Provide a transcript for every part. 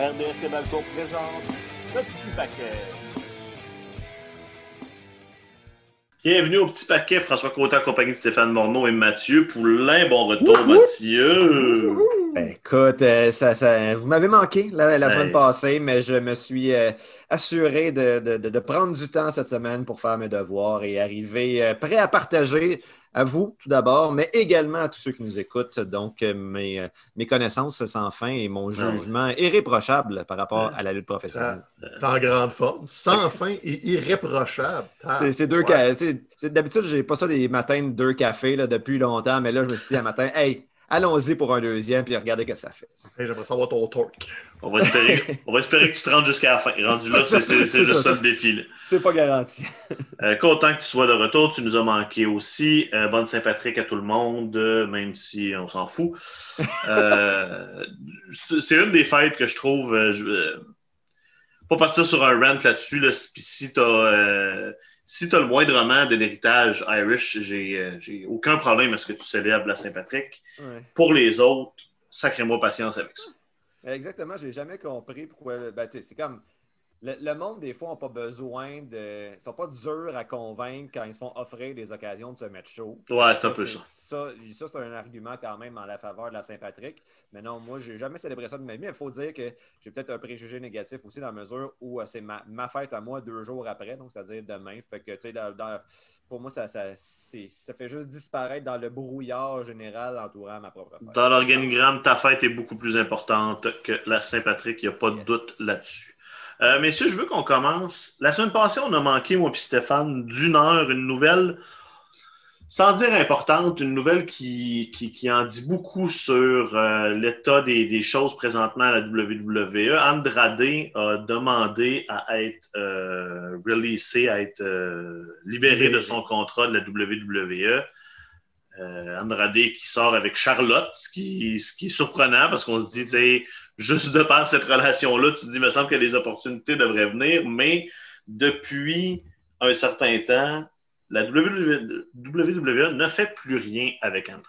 RDS et Balco présente le petit paquet. Bienvenue au petit paquet, François Côté en compagnie de Stéphane Morneau et Mathieu. Poulain, bon retour, Mathieu. Ben, écoute, euh, ça, ça- vous m'avez manqué la, la Ben. semaine passée, mais je me suis euh, assuré de, de- de- de prendre du temps cette semaine pour faire mes devoirs et arriver euh, prêt à partager à vous tout d'abord, mais également à tous ceux qui nous écoutent. Donc, euh, mes, euh, mes connaissances sans fin et mon Ah jugement irréprochable par rapport Ouais. à la lutte professionnelle. T'es en grande forme, sans fin et irréprochable. Ah, C'est- deux Ouais. D'habitude, j'ai pas ça des matins de deux cafés là, depuis longtemps, mais là, je me suis dit un matin, hey, allons-y pour un deuxième, puis regardez ce que ça fait. Hey, J'aimerais savoir ton torque. On va espérer, on va espérer que tu te rendes jusqu'à la fin. Rendu là, c'est le défi. là. C'est pas garanti. Euh, content que tu sois de retour. Tu nous as manqué aussi. Euh, bonne Saint-Patrick à tout le monde, euh, même si on s'en fout. Euh, c'est une des fêtes que je trouve. euh, je, euh, pas partir sur un rant là-dessus. Là, si tu as. Si tu as le moindrement de l'héritage Irish, j'ai euh, j'ai aucun problème à ce que tu célèbres la Saint-Patrick. Ouais. Pour les autres, sacrez-moi patience avec ça. Exactement, j'ai jamais compris pourquoi. Ben, c'est comme. Le, le monde, des fois, n'a pas besoin de. Ils sont pas durs à convaincre quand ils se font offrir des occasions de se mettre chaud. Ouais, c'est un peu ça. Ça, ça, c'est un argument quand même en la faveur de la Saint-Patrick. Mais non, moi, j'ai jamais célébré ça de ma vie. Il faut dire que j'ai peut-être un préjugé négatif aussi dans la mesure où euh, c'est ma, ma fête à moi deux jours après, donc c'est-à-dire demain. Fait que, tu sais, dans- dans- pour moi, ça, ça, ça fait juste disparaître dans le brouillard général entourant ma propre fête. Dans l'organigramme, ta fête est beaucoup plus importante que la Saint-Patrick. Il n'y a pas de doute là-dessus. Euh, messieurs, je veux qu'on commence. La semaine passée, on a manqué, moi et Stéphane, d'une heure, une nouvelle, sans dire importante, une nouvelle qui, qui, qui en dit beaucoup sur euh, l'état des, des choses présentement à la WWE. Andrade a demandé à être euh, releasé, à être euh, libéré de son contrat de la WWE. Andrade qui sort avec Charlotte, ce qui, ce qui est surprenant parce qu'on se dit, tu sais, juste de par cette relation-là, tu te dis, il me semble que les opportunités devraient venir, mais depuis un certain temps, la WWE, ne fait plus rien avec Andrade.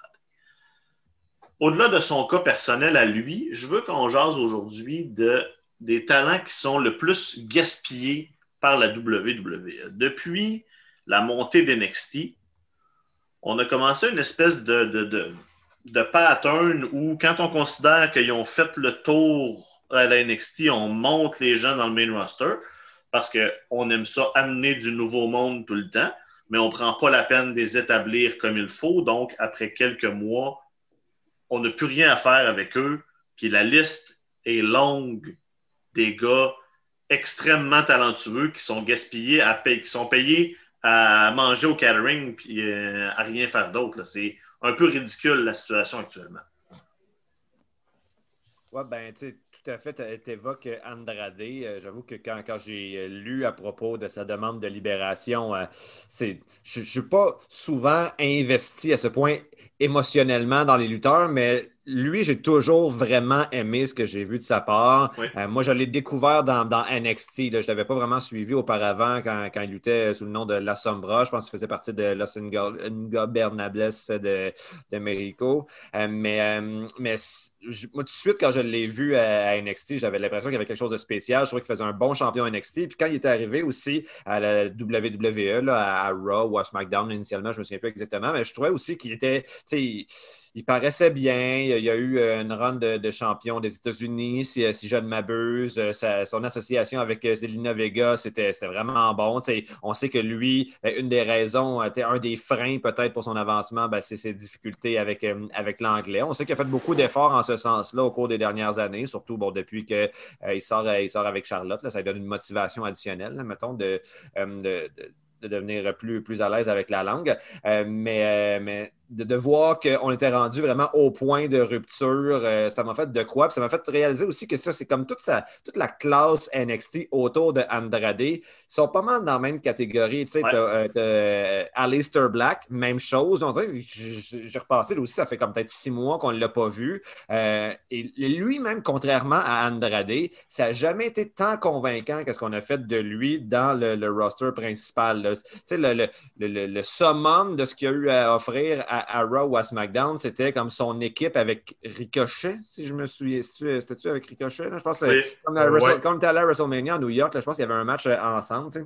Au-delà de son cas personnel à lui, je veux qu'on jase aujourd'hui de, des talents qui sont le plus gaspillés par la WWE. Depuis la montée d'NXT, on a commencé une espèce de, de pattern où, quand on considère qu'ils ont fait le tour à la NXT, on monte les gens dans le main roster parce qu'on aime ça amener du nouveau monde tout le temps, mais on ne prend pas la peine de les établir comme il faut. Donc, après quelques mois, on n'a plus rien à faire avec eux. Puis la liste est longue des gars extrêmement talentueux qui sont gaspillés à qui sont payés à manger au catering puis euh, à rien faire d'autre. C'est un peu ridicule la situation actuellement. Oui, ben, tu sais, tout à fait, tu évoques Andrade. Euh, J'avoue que quand, j'ai euh, lu à propos de sa demande de libération, euh, c'est, je ne suis pas souvent investi à ce point émotionnellement dans les lutteurs, mais lui, j'ai toujours vraiment aimé ce que j'ai vu de sa part. Oui. Euh, moi, je l'ai découvert dans, dans NXT. là. Je ne l'avais pas vraiment suivi auparavant quand, quand il luttait sous le nom de La Sombra. Je pense qu'il faisait partie de Los Ingobernables de, de Mexico. Euh, mais euh, mais c- je- moi, tout de suite, quand je l'ai vu à, à NXT, j'avais l'impression qu'il y avait quelque chose de spécial. Je trouvais qu'il faisait un bon champion NXT. Puis quand il est arrivé aussi à la WWE, là, à, à Raw ou à SmackDown initialement, je ne me souviens plus exactement, mais je trouvais aussi qu'il était, il, paraissait bien. Il y a, eu euh, une run de, champion des États-Unis, si, si je ne m'abuse. Euh, son association avec euh, Zelina Vega, c'était vraiment bon. On sait que lui, euh, une des raisons, euh, un des freins peut-être pour son avancement, ben, c'est ses difficultés avec, euh, avec l'anglais. On sait qu'il a fait beaucoup d'efforts en ce sens-là au cours des dernières années, surtout bon, depuis qu'il sort, euh, il sort avec Charlotte. Là, ça lui donne une motivation additionnelle, mettons, de, euh, de- de- de devenir plus, plus à l'aise avec la langue. Euh, mais, euh, mais de, de voir qu'on était rendu vraiment au point de rupture, euh, ça m'a fait de quoi? Puis ça m'a fait réaliser aussi que ça, c'est comme toute, sa, toute la classe NXT autour de Andrade. Ils sont pas mal dans la même catégorie. Tu sais, Ouais. euh, euh, Aleister Black, même chose. J'ai repassé là aussi, ça fait comme peut-être six mois qu'on ne l'a pas vu. Euh, et lui-même, contrairement à Andrade, ça n'a jamais été tant convaincant que ce qu'on a fait de lui dans le, le roster principal. Tu sais, le, le, le, summum de ce qu'il a eu à offrir à à, à Raw ou à SmackDown, c'était comme son équipe avec Ricochet, si je me souviens. C'était-tu avec Ricochet? là? Je pense que Oui. comme, à Ouais. Comme à WrestleMania à New York, là, je pense qu'il y avait un match euh, ensemble. tu sais.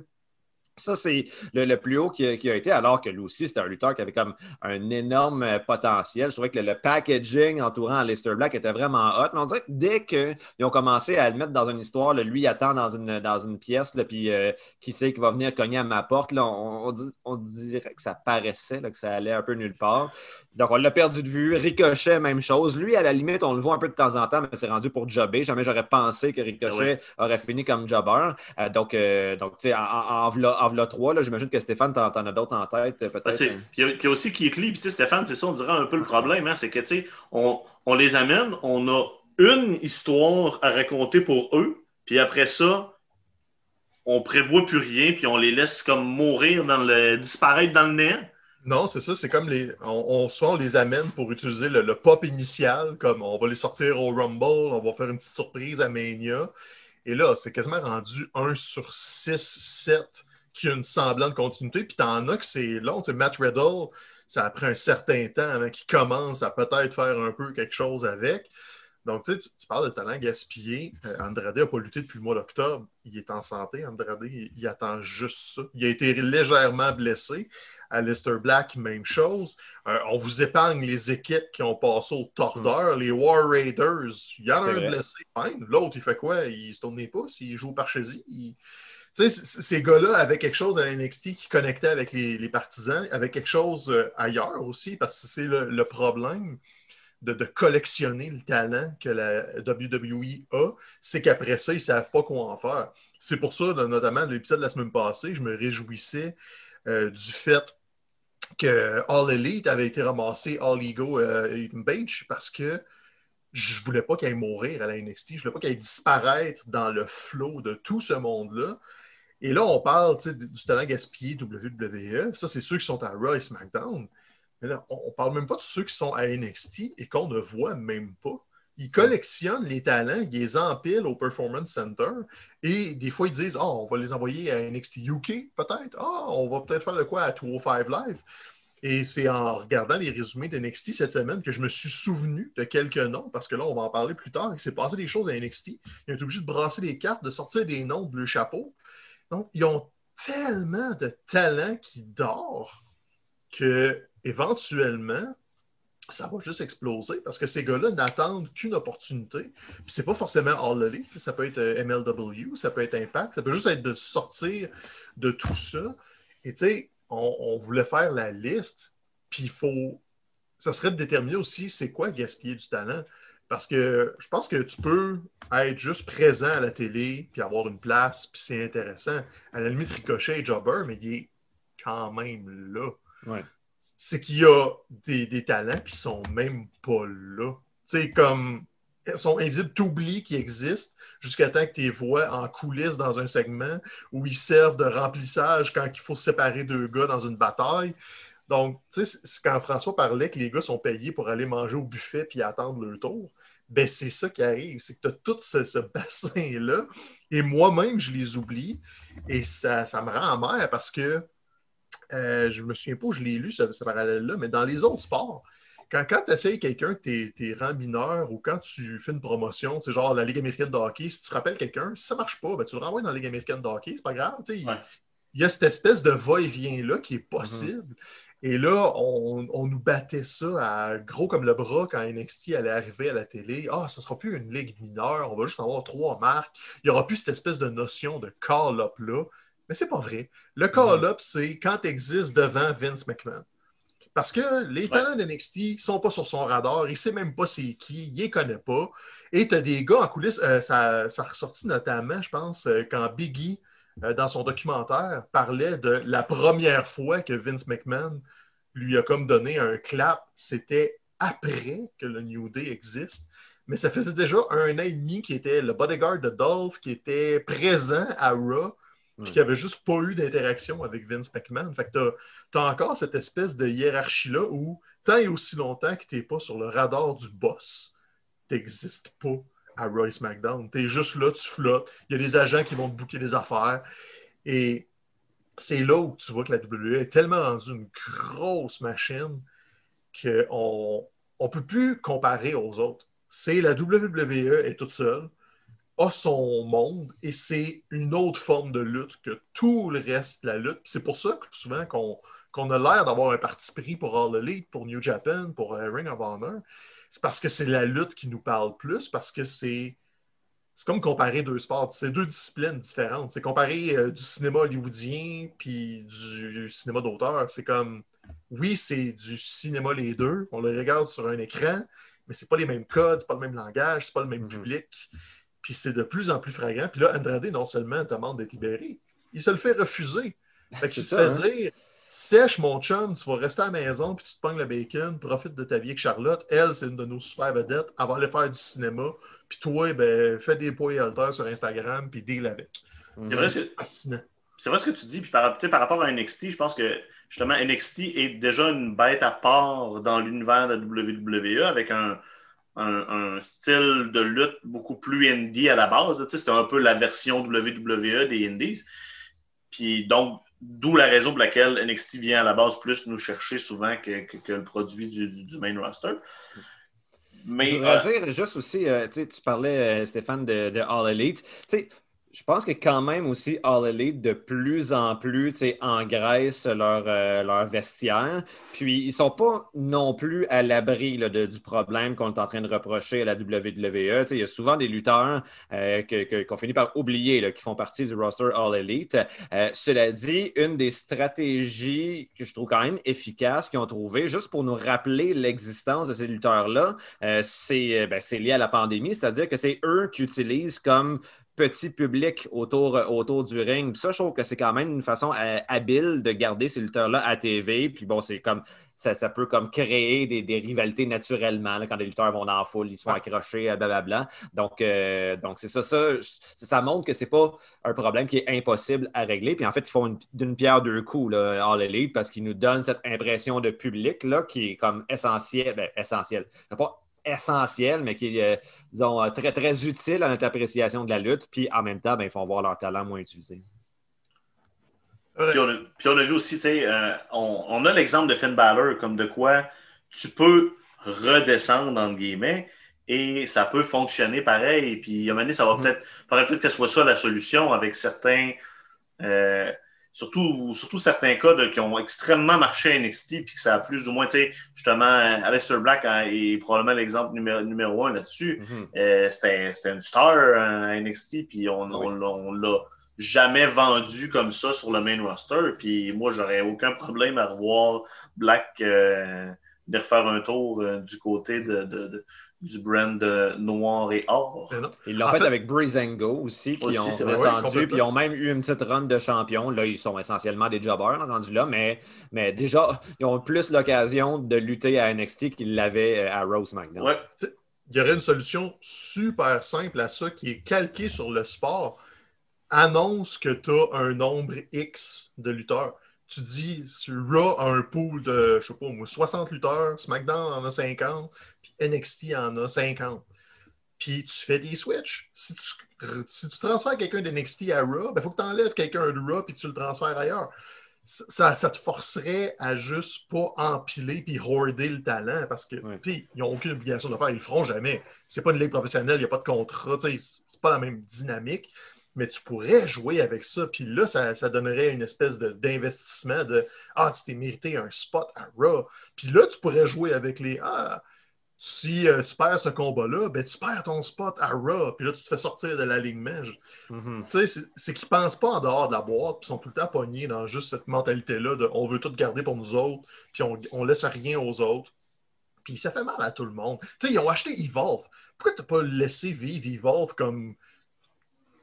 Ça, c'est le, le plus haut qui a, qui a été, alors que lui aussi, c'était un lutteur qui avait comme un énorme euh, potentiel. Je trouvais que le, le packaging entourant Aleister Black était vraiment hot. Mais on dirait que dès qu'ils ont commencé à le mettre dans une histoire, là, lui il attend dans une, dans une pièce, là, puis euh, qui sait qui va venir cogner à ma porte, là, on, on dit- on dirait que ça paraissait, que ça allait un peu nulle part. Donc, on l'a perdu de vue. Ricochet, même chose. Lui, à la limite, on le voit un peu de temps en temps, mais c'est rendu pour jobber. Jamais j'aurais pensé que Ricochet aurait fini comme jobber. Euh, donc, euh, donc tu sais, en, en, en en trois, là, j'imagine que Stéphane, t'en, t'en as d'autres en tête, euh, Ben, peut-être. Puis il y a- aussi Lee, puis tu sais, Stéphane, c'est ça, on dirait un peu le problème, hein, c'est que tu sais, on, on les amène, on a une histoire à raconter pour eux, puis après ça, on prévoit plus rien, puis on les laisse comme mourir dans le disparaître dans le néant. Non, c'est ça, c'est comme les. On, on, soit on les amène pour utiliser le, le pop initial, comme on va les sortir au Rumble, on va faire une petite surprise à Mania. Et là, c'est quasiment rendu 1 sur 6, 7 qui a une semblante continuité. Puis t'en as que c'est long. Tu sais, Matt Riddle, ça a pris un certain temps avant qu'il commence à peut-être faire un peu quelque chose avec. Donc, tu sais, tu, tu parles de talent gaspillé. Euh, Andrade n'a pas lutté depuis le mois d'octobre. Il est en santé, Andrade. Il, il attend juste ça. Il a été légèrement blessé. Alistair Black, même chose. Euh, on vous épargne les équipes qui ont passé au tordeur, les War Raiders. Il y en a un vrai. blessé. L'autre, il fait quoi? Il se tourne les pouces, il joue par chez il... Sais, ces gars-là avaient quelque chose à NXT qui connectait avec les, partisans, avec quelque chose euh, ailleurs aussi, parce que c'est le, problème de, collectionner le talent que la WWE a, c'est qu'après ça, ils ne savent pas quoi en faire. C'est pour ça, notamment, l'épisode de la semaine passée, je me réjouissais euh, du fait que All Elite avait été ramassé All Ego euh, Page parce que je voulais pas qu'il aille mourir à la NXT. Je voulais pas qu'il aille disparaître dans le flot de tout ce monde-là. Et là, on parle du talent gaspillé WWE. Ça, c'est ceux qui sont à Raw et SmackDown. Mais là, on, on parle même pas de ceux qui sont à NXT et qu'on ne voit même pas. Ils collectionnent les talents, ils les empilent au Performance Center et des fois ils disent Ah, on va les envoyer à NXT UK peut-être. Ah, on va peut-être faire de quoi à 205 Live. Et c'est en regardant les résumés de NXT cette semaine que je me suis souvenu de quelques noms, parce que là, on va en parler plus tard. Il s'est passé des choses à NXT. Ils ont été obligés de brasser les cartes, de sortir des noms de bleu chapeau. Donc, ils ont tellement de talent qui dort que éventuellement, ça va juste exploser parce que ces gars-là n'attendent qu'une opportunité. Puis c'est pas forcément All Elite, ça peut être euh, MLW, ça peut être Impact, ça peut juste être de sortir de tout ça. Et tu sais, on, on voulait faire la liste, puis il faut. Ça serait de déterminer aussi c'est quoi gaspiller du talent. Parce que je pense que tu peux être juste présent à la télé, puis avoir une place, puis c'est intéressant. À la limite, Ricochet et Jobber, mais il est quand même là. Ouais. C'est qu'il y a des, des talents qui sont même pas là. Tu sais, comme ils sont invisibles, t'oublies qu'ils existent jusqu'à temps que tu les vois en coulisses dans un segment où ils servent de remplissage quand il faut séparer deux gars dans une bataille. Donc, tu sais, quand François parlait que les gars sont payés pour aller manger au buffet puis attendre leur tour, ben c'est ça qui arrive. C'est que tu as tout ce, ce bassin-là. Et moi-même, je les oublie. Et ça, ça me rend amer parce que euh, je me souviens pas où je l'ai lu, ce, ce parallèle-là, mais dans les autres sports, quand, quand tu essayes quelqu'un, tes, tes rangs mineurs ou quand tu fais une promotion, c'est genre la Ligue américaine de hockey, si tu rappelles quelqu'un, si ça marche pas, ben, tu le renvoies dans la Ligue américaine de hockey, c'est pas grave. Il Ouais. y a cette espèce de va-et-vient-là qui est possible. Et là, on, on nous battait ça à gros comme le bras quand NXT allait arriver à la télé. Ah, ça sera plus une ligue mineure, on va juste avoir trois marques. Il n'y aura plus cette espèce de notion de call-up-là. Mais c'est pas vrai. Le call-up, c'est quand tu existes devant Vince McMahon. Parce que les talents d'NXT ne sont pas sur son radar, il ne sait même pas c'est qui, il ne les connaît pas. Et tu as des gars en coulisses, euh, ça, ça a ressorti notamment, je pense, euh, quand Biggie, dans son documentaire, parlait de la première fois que Vince McMahon lui a comme donné un clap, c'était après que le New Day existe. Mais ça faisait déjà un an et demi qu'il était le bodyguard de Dolph, qui était présent à Raw, puis qui avait juste pas eu d'interaction avec Vince McMahon. Fait que t'as as encore cette espèce de hiérarchie-là où, tant et aussi longtemps que t'es pas sur le radar du boss, t'existes pas à Roy SmackDown. T'es juste là, tu flottes. Il y a des agents qui vont te bouquer des affaires. Et c'est là où tu vois que la WWE est tellement rendue une grosse machine qu'on ne peut plus comparer aux autres. C'est la WWE est toute seule, a son monde et c'est une autre forme de lutte que tout le reste de la lutte. C'est pour ça que souvent qu'on a l'air d'avoir un parti pris pour All Elite, pour New Japan, pour euh, Ring of Honor. C'est parce que c'est la lutte qui nous parle plus, parce que c'est c'est comme comparer deux sports. C'est deux disciplines différentes. C'est comparer euh, du cinéma hollywoodien puis du, cinéma d'auteur. C'est comme, oui, c'est du cinéma les deux. On le regarde sur un écran, mais c'est pas les mêmes codes, c'est pas le même langage, c'est pas le même mhm. public. Puis c'est de plus en plus flagrant. Puis là, Andrade, non seulement demande d'être libéré, il se le fait refuser. Fait qu'il se fait hein? dire Sèche, mon chum, tu vas rester à la maison, puis tu te pognes le bacon, profite de ta vie avec Charlotte. Elle, c'est une de nos super vedettes. Elle va aller faire du cinéma. Puis toi, ben, fais des poids et haltères sur Instagram, puis deal avec. C'est vrai, fascinant. C'est vrai ce que tu dis. Puis par, par rapport à NXT, je pense que justement, NXT est déjà une bête à part dans l'univers de WWE avec un, un, style de lutte beaucoup plus indie à la base. C'était un peu la version WWE des indies. Puis donc, D'où la raison pour laquelle NXT vient à la base plus nous chercher souvent que, le produit du, main roster. Mais, Je voudrais euh, dire juste aussi, euh, tu parlais, euh, Stéphane, de, de All Elite je pense que quand même aussi All Elite de plus en plus engraissent leur, euh, leur vestiaire. Puis ils sont pas non plus à l'abri du problème qu'on est en train de reprocher à la WWE. il y a souvent des lutteurs euh, qu'on finit par oublier qui font partie du roster All Elite. Euh, cela dit, une des stratégies que je trouve quand même efficaces qu'ils ont trouvé, juste pour nous rappeler l'existence de ces lutteurs-là, c'est ben, lié à la pandémie, c'est-à-dire que c'est eux qui utilisent comme petit public autour, autour du ring. ça, je trouve que c'est quand même une façon euh, habile de garder ces lutteurs-là à TV. Puis bon, c'est comme ça, ça, peut comme créer des, des rivalités naturellement quand les lutteurs vont dans la foule, ils sont accrochés, euh, blablabla. Donc, euh, donc c'est ça, ça, ça montre que c'est pas un problème qui est impossible à régler. Puis en fait, ils font d'une pierre deux coups, là, All Elite, parce qu'ils nous donnent cette impression de public là, qui est comme essentiel. Ben, pas essentiel, mais qui est, euh, disons, euh, très, très utile à notre appréciation de la lutte. Puis en même temps, ben, ils font voir leur talent moins utilisé. Puis, on a, vu aussi, tu sais, euh, on, a l'exemple de Finn Balor, comme de quoi tu peux redescendre, entre guillemets, et ça peut fonctionner pareil. Puis à un moment donné, ça va mm-hmm. peut-être, faudrait peut-être que ce soit ça la solution avec certains surtout, surtout certains cas qui ont extrêmement marché à NXT, puis que ça a plus ou moins, tu sais, justement, Aleister Black hein, est probablement l'exemple numéro, numéro un là-dessus. Mm-hmm. Euh, c'était une star hein, à NXT, puis on, on, l'a jamais vendu comme ça sur le main roster. Puis moi, j'aurais aucun problème à revoir Black euh, de refaire un tour euh, du côté de du brand noir et or. Ils l'ont fait, avec Breezango aussi, qui ont descendu, puis ils ont même eu une petite run de champion. Là, ils sont essentiellement des jobbers rendus là, mais, mais déjà, ils ont plus l'occasion de lutter à NXT qu'ils l'avaient euh, à Rose McDonald. Ouais. Il y aurait une solution super simple à ça qui est calquée sur le sport. Annonce que tu as un nombre X de lutteurs tu dis, Raw a un pool de, je sais pas, 60 lutteurs, SmackDown en a 50, puis NXT en a 50. Puis tu fais des switches. Si tu, si tu transfères quelqu'un d'NXT à Raw, il ben, faut que tu enlèves quelqu'un de Raw puis tu le transfères ailleurs. Ça, ça, te forcerait à juste pas empiler puis hoarder le talent parce que ils n'ont aucune obligation de le faire, ils le feront jamais. C'est pas une ligue professionnelle, il n'y a pas de contrat, c'est pas la même dynamique mais tu pourrais jouer avec ça. Puis là, ça, donnerait une espèce d'investissement de, Ah, tu t'es mérité un spot à Raw. Puis là, tu pourrais jouer avec les Ah, si euh, tu perds ce combat-là, ben, tu perds ton spot à Raw. Puis là, tu te fais sortir de l'alignement. Mm Tu sais, c'est qu'ils ne pensent pas en dehors de la boîte, puis sont tout le temps pognés dans juste cette mentalité-là de on veut tout garder pour nous autres, puis on, on laisse rien aux autres. Puis ça fait mal à tout le monde. Tu sais, ils ont acheté Evolve. Pourquoi tu n'as pas laissé vivre Evolve comme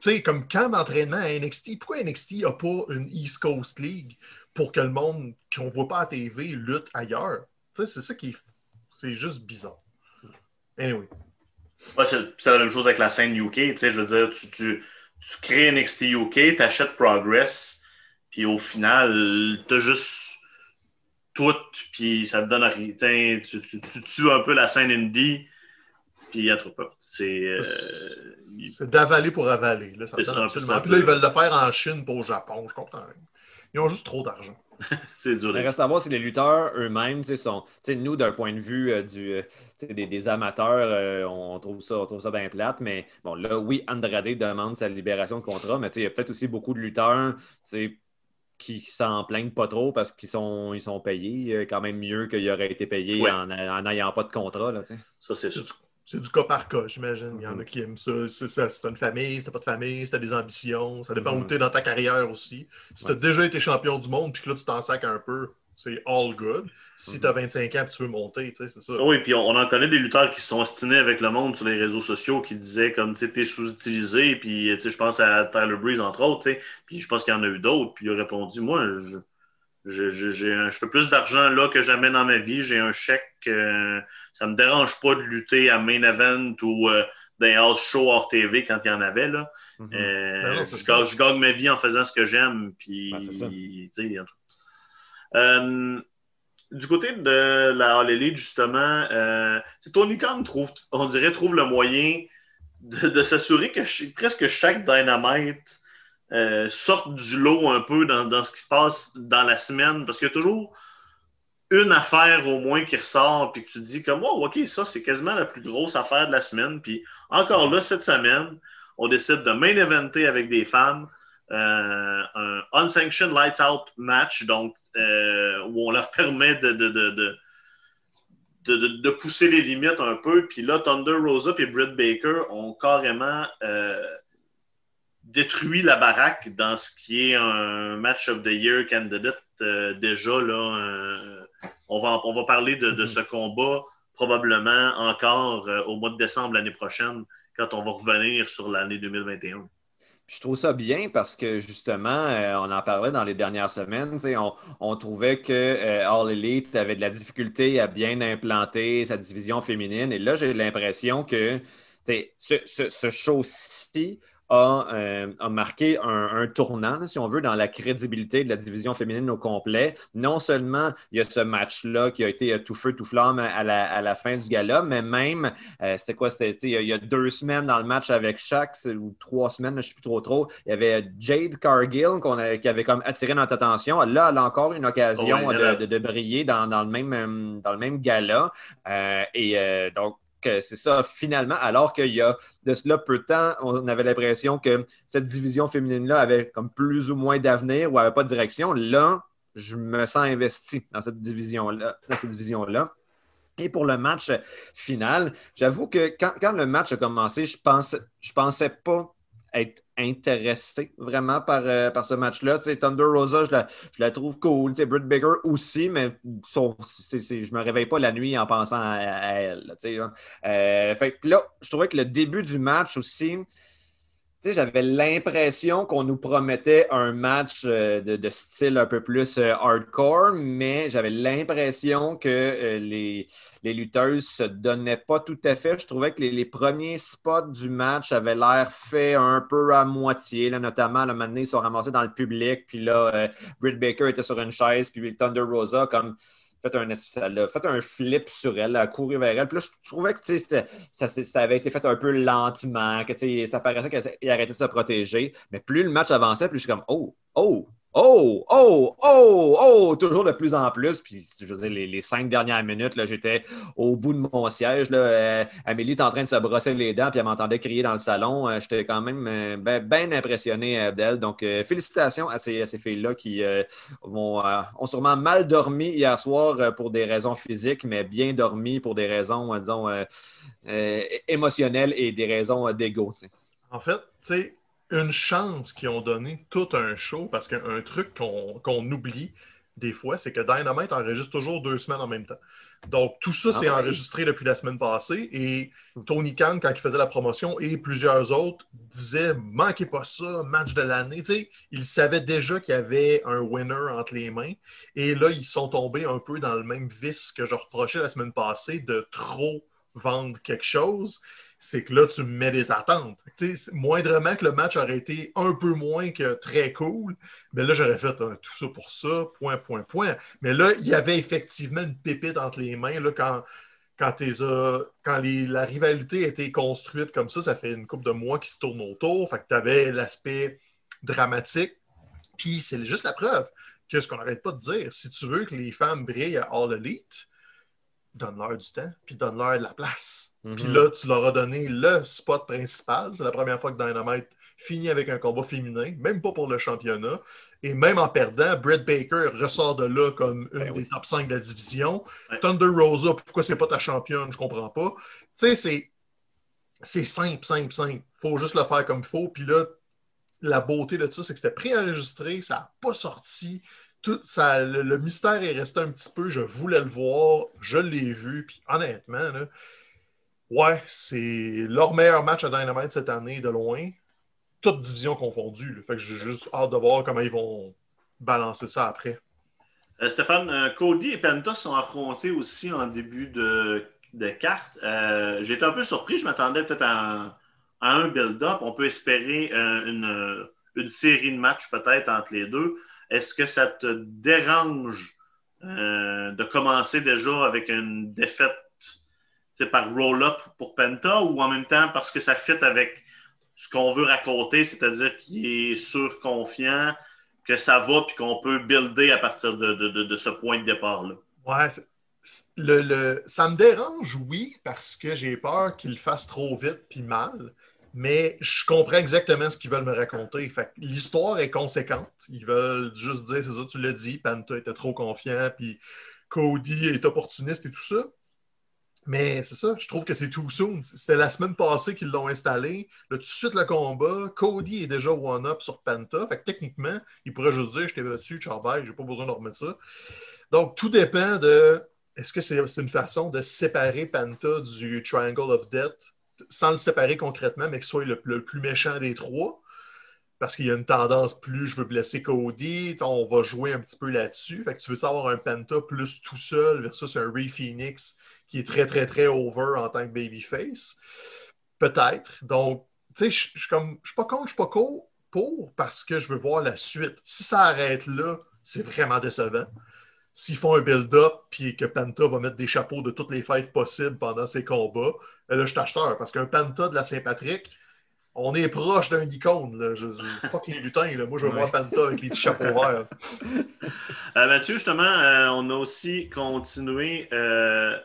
sais, comme camp d'entraînement à NXT, pourquoi NXT n'a pas une East Coast League pour que le monde qu'on ne voit pas à TV lutte ailleurs? c'est ça qui est. C'est juste bizarre. Anyway. c'est la même chose avec la scène UK. Je veux dire, tu, tu, tu crées NXT UK, tu achètes Progress, puis au final, tu as juste tout, puis ça te donne rien. Tu, tu, tu, tues un peu la scène indie puis a trop peur. C'est. c'est d'avaler pour avaler. Là, ça absolument. Puis là, ils veulent le faire en Chine, pas au Japon. Je comprends. Ils ont juste trop d'argent. c'est dur. Il reste à voir si les lutteurs eux-mêmes sont. Nous, d'un point de vue euh, du, euh, des, des, amateurs, euh, on, trouve ça, on trouve ça bien plate. Mais bon, là, oui, Andrade demande sa libération de contrat, mais il y a peut-être aussi beaucoup de lutteurs qui s'en plaignent pas trop parce qu'ils sont, ils sont payés quand même mieux qu'ils auraient été payés en n'ayant pas de contrat. Là, ça, c'est sûr. C'est du cas par cas, j'imagine. Il y en a mhm. qui aiment ça. C'est une famille, si t'as pas de famille, si t'as des ambitions. Ça dépend où mhm. tu es dans ta carrière aussi. Si tu as déjà été champion du monde puis que là, tu t'en sacs un peu, c'est all good. Si tu as 25 ans et tu veux monter, c'est ça. Oui, puis on, en connaît des lutteurs qui se sont ostinés avec le monde sur les réseaux sociaux qui disaient comme tu es sous-utilisé. Puis je pense à Tyler Breeze, entre autres. Puis je pense qu'il y en a eu d'autres. Puis il a répondu Moi, je je, je, je, fais plus d'argent là que jamais dans ma vie. J'ai un chèque. Euh, ça me dérange pas de lutter à main event ou euh, d'un house show hors TV quand il y en avait. Là. Mm-hmm. Euh, ben je, gagne, ma vie en faisant ce que j'aime. Puis, ben, euh, du côté de la All Elite, justement, Tony Khan trouve, on dirait, trouve le moyen de, de s'assurer que presque chaque Dynamite euh, sortent du lot un peu dans, ce qui se passe dans la semaine, parce qu'il y a toujours une affaire au moins qui ressort, puis que tu te dis comme, oh, OK, ça, c'est quasiment la plus grosse affaire de la semaine. Puis encore là, cette semaine, on décide de main eventer avec des femmes. Euh, un unsanctioned lights out match, donc euh, où on leur permet de, de, de, pousser les limites un peu. Puis là, Thunder Rosa et Britt Baker ont carrément détruit la baraque dans ce qui est un Match of the Year candidate euh, déjà. Là, euh, on, va, on va parler de, de, ce combat probablement encore euh, au mois de décembre l'année prochaine, quand on va revenir sur l'année 2021. je trouve ça bien parce que justement, on en parlait dans les dernières semaines. On, on, trouvait que All Elite avait de la difficulté à bien implanter sa division féminine. Et là, j'ai l'impression que ce, ce, ce show-ci euh, a, marqué un, tournant, si on veut, dans la crédibilité de la division féminine au complet. Non seulement il y a ce match-là qui a été tout feu, tout flamme à la, fin du gala, mais même, euh, c'était quoi? C'était il y a deux semaines dans le match avec Shaq, ou trois semaines, je ne sais plus trop trop, il y avait Jade Cargill qui avait comme attiré notre attention. Là, elle a encore une occasion de, briller dans, le même, dans le même gala. Euh, et donc, c'est ça, finalement, alors qu'il y a de cela peu de temps, on avait l'impression que cette division féminine-là avait comme plus ou moins d'avenir ou n'avait pas de direction. Là, je me sens investi dans cette division-là. cette division-là. Et pour le match final, j'avoue que quand, le match a commencé, je pense, je pensais pas être intéressé vraiment par, euh, par ce match-là. Thunder Rosa, je la, je la trouve cool. Britt Baker aussi, mais je ne me réveille pas la nuit en pensant à, elle. Là, euh, là, je trouvais que le début du match aussi, j'avais l'impression qu'on nous promettait un match euh, de, style un peu plus euh, hardcore, mais j'avais l'impression que euh, les, les, lutteuses se donnaient pas tout à fait. Je trouvais que les, premiers spots du match avaient l'air fait un peu à moitié, là, notamment le moment ils sont ramassés dans le public, puis là, Britt Baker était sur une chaise, puis Thunder Rosa comme fait un, un flip sur elle, elle a couru vers elle. Puis là, je, trouvais que ça, ça, avait été fait un peu lentement, que ça paraissait qu'elle arrêtait de se protéger. Mais plus le match avançait, plus je suis comme Oh, oh, Oh, oh, oh, oh, toujours de plus en plus. Puis, je veux les, cinq dernières minutes, j'étais au bout de mon siège. Euh, Amélie est en train de se brosser les dents, puis elle m'entendait crier dans le salon. Euh, j'étais quand même euh, bien impressionné d'elle. Donc, félicitations à ces, filles-là qui vont, ont sûrement mal dormi hier soir pour des raisons physiques, mais bien dormi pour des raisons, disons, émotionnelles et des raisons d'ego. En fait, tu sais, une chance qu'ils ont donné tout un show parce qu'un truc qu'on oublie des fois, c'est que Dynamite enregistre toujours deux semaines en même temps. Donc, tout ça, s'est ah enregistré depuis la semaine passée. Et Tony Khan, quand il faisait la promotion, et plusieurs autres disaient Manquez pas ça, match de l'année. Tu sais, ils savaient déjà qu'il y avait un winner entre les mains. Et là, ils sont tombés un peu dans le même vice que je reprochais la semaine passée de trop vendre quelque chose c'est que là, tu mets des attentes. moindrement que le match aurait été un peu moins que très cool, mais là, j'aurais fait tout ça pour ça, point, point, point. Mais là, il y avait effectivement une pépite entre les mains là, quand, quand, quand la rivalité a été construite comme ça, ça fait une couple de mois qui se tourne autour. Fait que tu avais l'aspect dramatique. Puis c'est juste la preuve. qu'est-ce qu'on n'arrête pas de dire? Si tu veux que les femmes brillent à All Elite, donne-leur du temps, puis donne-leur de la place. Mhm. Puis là, tu leur as donné le spot principal. C'est la première fois que Dynamite finit avec un combat féminin, même pas pour le championnat. Et même en perdant, Britt Baker ressort de là comme une Ben des top 5 de la division. Ouais. Thunder Rosa, pourquoi c'est pas ta championne, je comprends pas. Tu sais, c'est, c'est simple, simple, simple. faut juste le faire comme il faut. Puis là, la beauté de ça, c'est que c'était préenregistré, ça n'a pas sorti. Le, mystère est resté un petit peu. Je voulais le voir, je l'ai vu. Puis honnêtement, ouais, c'est leur meilleur match à Dynamite cette année de loin. Toute division confondue. Fait que j'ai juste hâte de voir comment ils vont balancer ça après. Euh, Stéphane, euh, Cody et Penta sont affrontés aussi en début de, de carte. Euh, J'étais un peu surpris. Je m'attendais peut-être à, un build-up. On peut espérer une série de matchs peut-être entre les deux. Est-ce que ça te dérange euh, de commencer déjà avec une défaite par roll-up pour Penta ou en même temps parce que ça fit avec ce qu'on veut raconter, c'est-à-dire qu'il est surconfiant, que ça va puis qu'on peut builder à partir de, de- de- de ce point de départ-là? Ouais, le, le- ça me dérange, oui, parce que j'ai peur qu'ils le fassent trop vite puis mal. Mais je comprends exactement ce qu'ils veulent me raconter. L'histoire est conséquente. Ils veulent juste dire, c'est ça, tu l'as dit, Panta était trop confiant, puis Cody est opportuniste et tout ça. Mais c'est ça, je trouve que c'est too soon. C'était la semaine passée qu'ils l'ont installé. Là, tout de suite, le combat. Cody est déjà one-up sur Panta. Fait que techniquement, il pourrait juste dire Je t'ai battu, bye, j'ai pas besoin de remettre ça. Donc, tout dépend de est-ce que c'est c'est une façon de séparer Panta du Triangle of Death sans le séparer concrètement, mais qu'il soit le, plus méchant des trois. Parce qu'il y a une tendance plus je veux blesser Cody, on va jouer un petit peu là-dessus. Fait que tu veux avoir un Penta plus tout seul versus un Ray Phoenix qui est très, très, très over en tant que babyface? Peut-être. Donc, tu sais, je suis comme, je suis pas contre, je suis pas pour parce que je veux voir la suite. Si ça arrête là, c'est vraiment décevant. S'ils font un build-up puis que Penta va mettre des chapeaux de toutes les fêtes possibles pendant ses combats, ben là, je suis acheteur parce qu'un Penta de la Saint-Patrick, on est proche d'un icône. Là. Je, fuck les lutins. Là. Moi, je veux Ouais. voir Penta avec les petits chapeaux verts. Euh, Mathieu, justement, euh, on a aussi continué euh,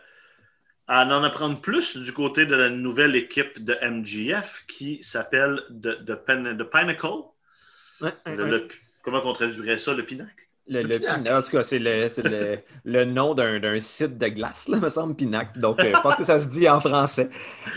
à en apprendre plus du côté de la nouvelle équipe de MGF qui s'appelle The, The Pin- The Pinnacle. Ouais, ouais, Le- ouais. le- comment on traduirait ça, le pinacle? Le, Pinac. En tout cas, c'est le, le, le nom d'un site de glace, là, me semble, Pinac. Donc, euh, je pense que ça se dit en français.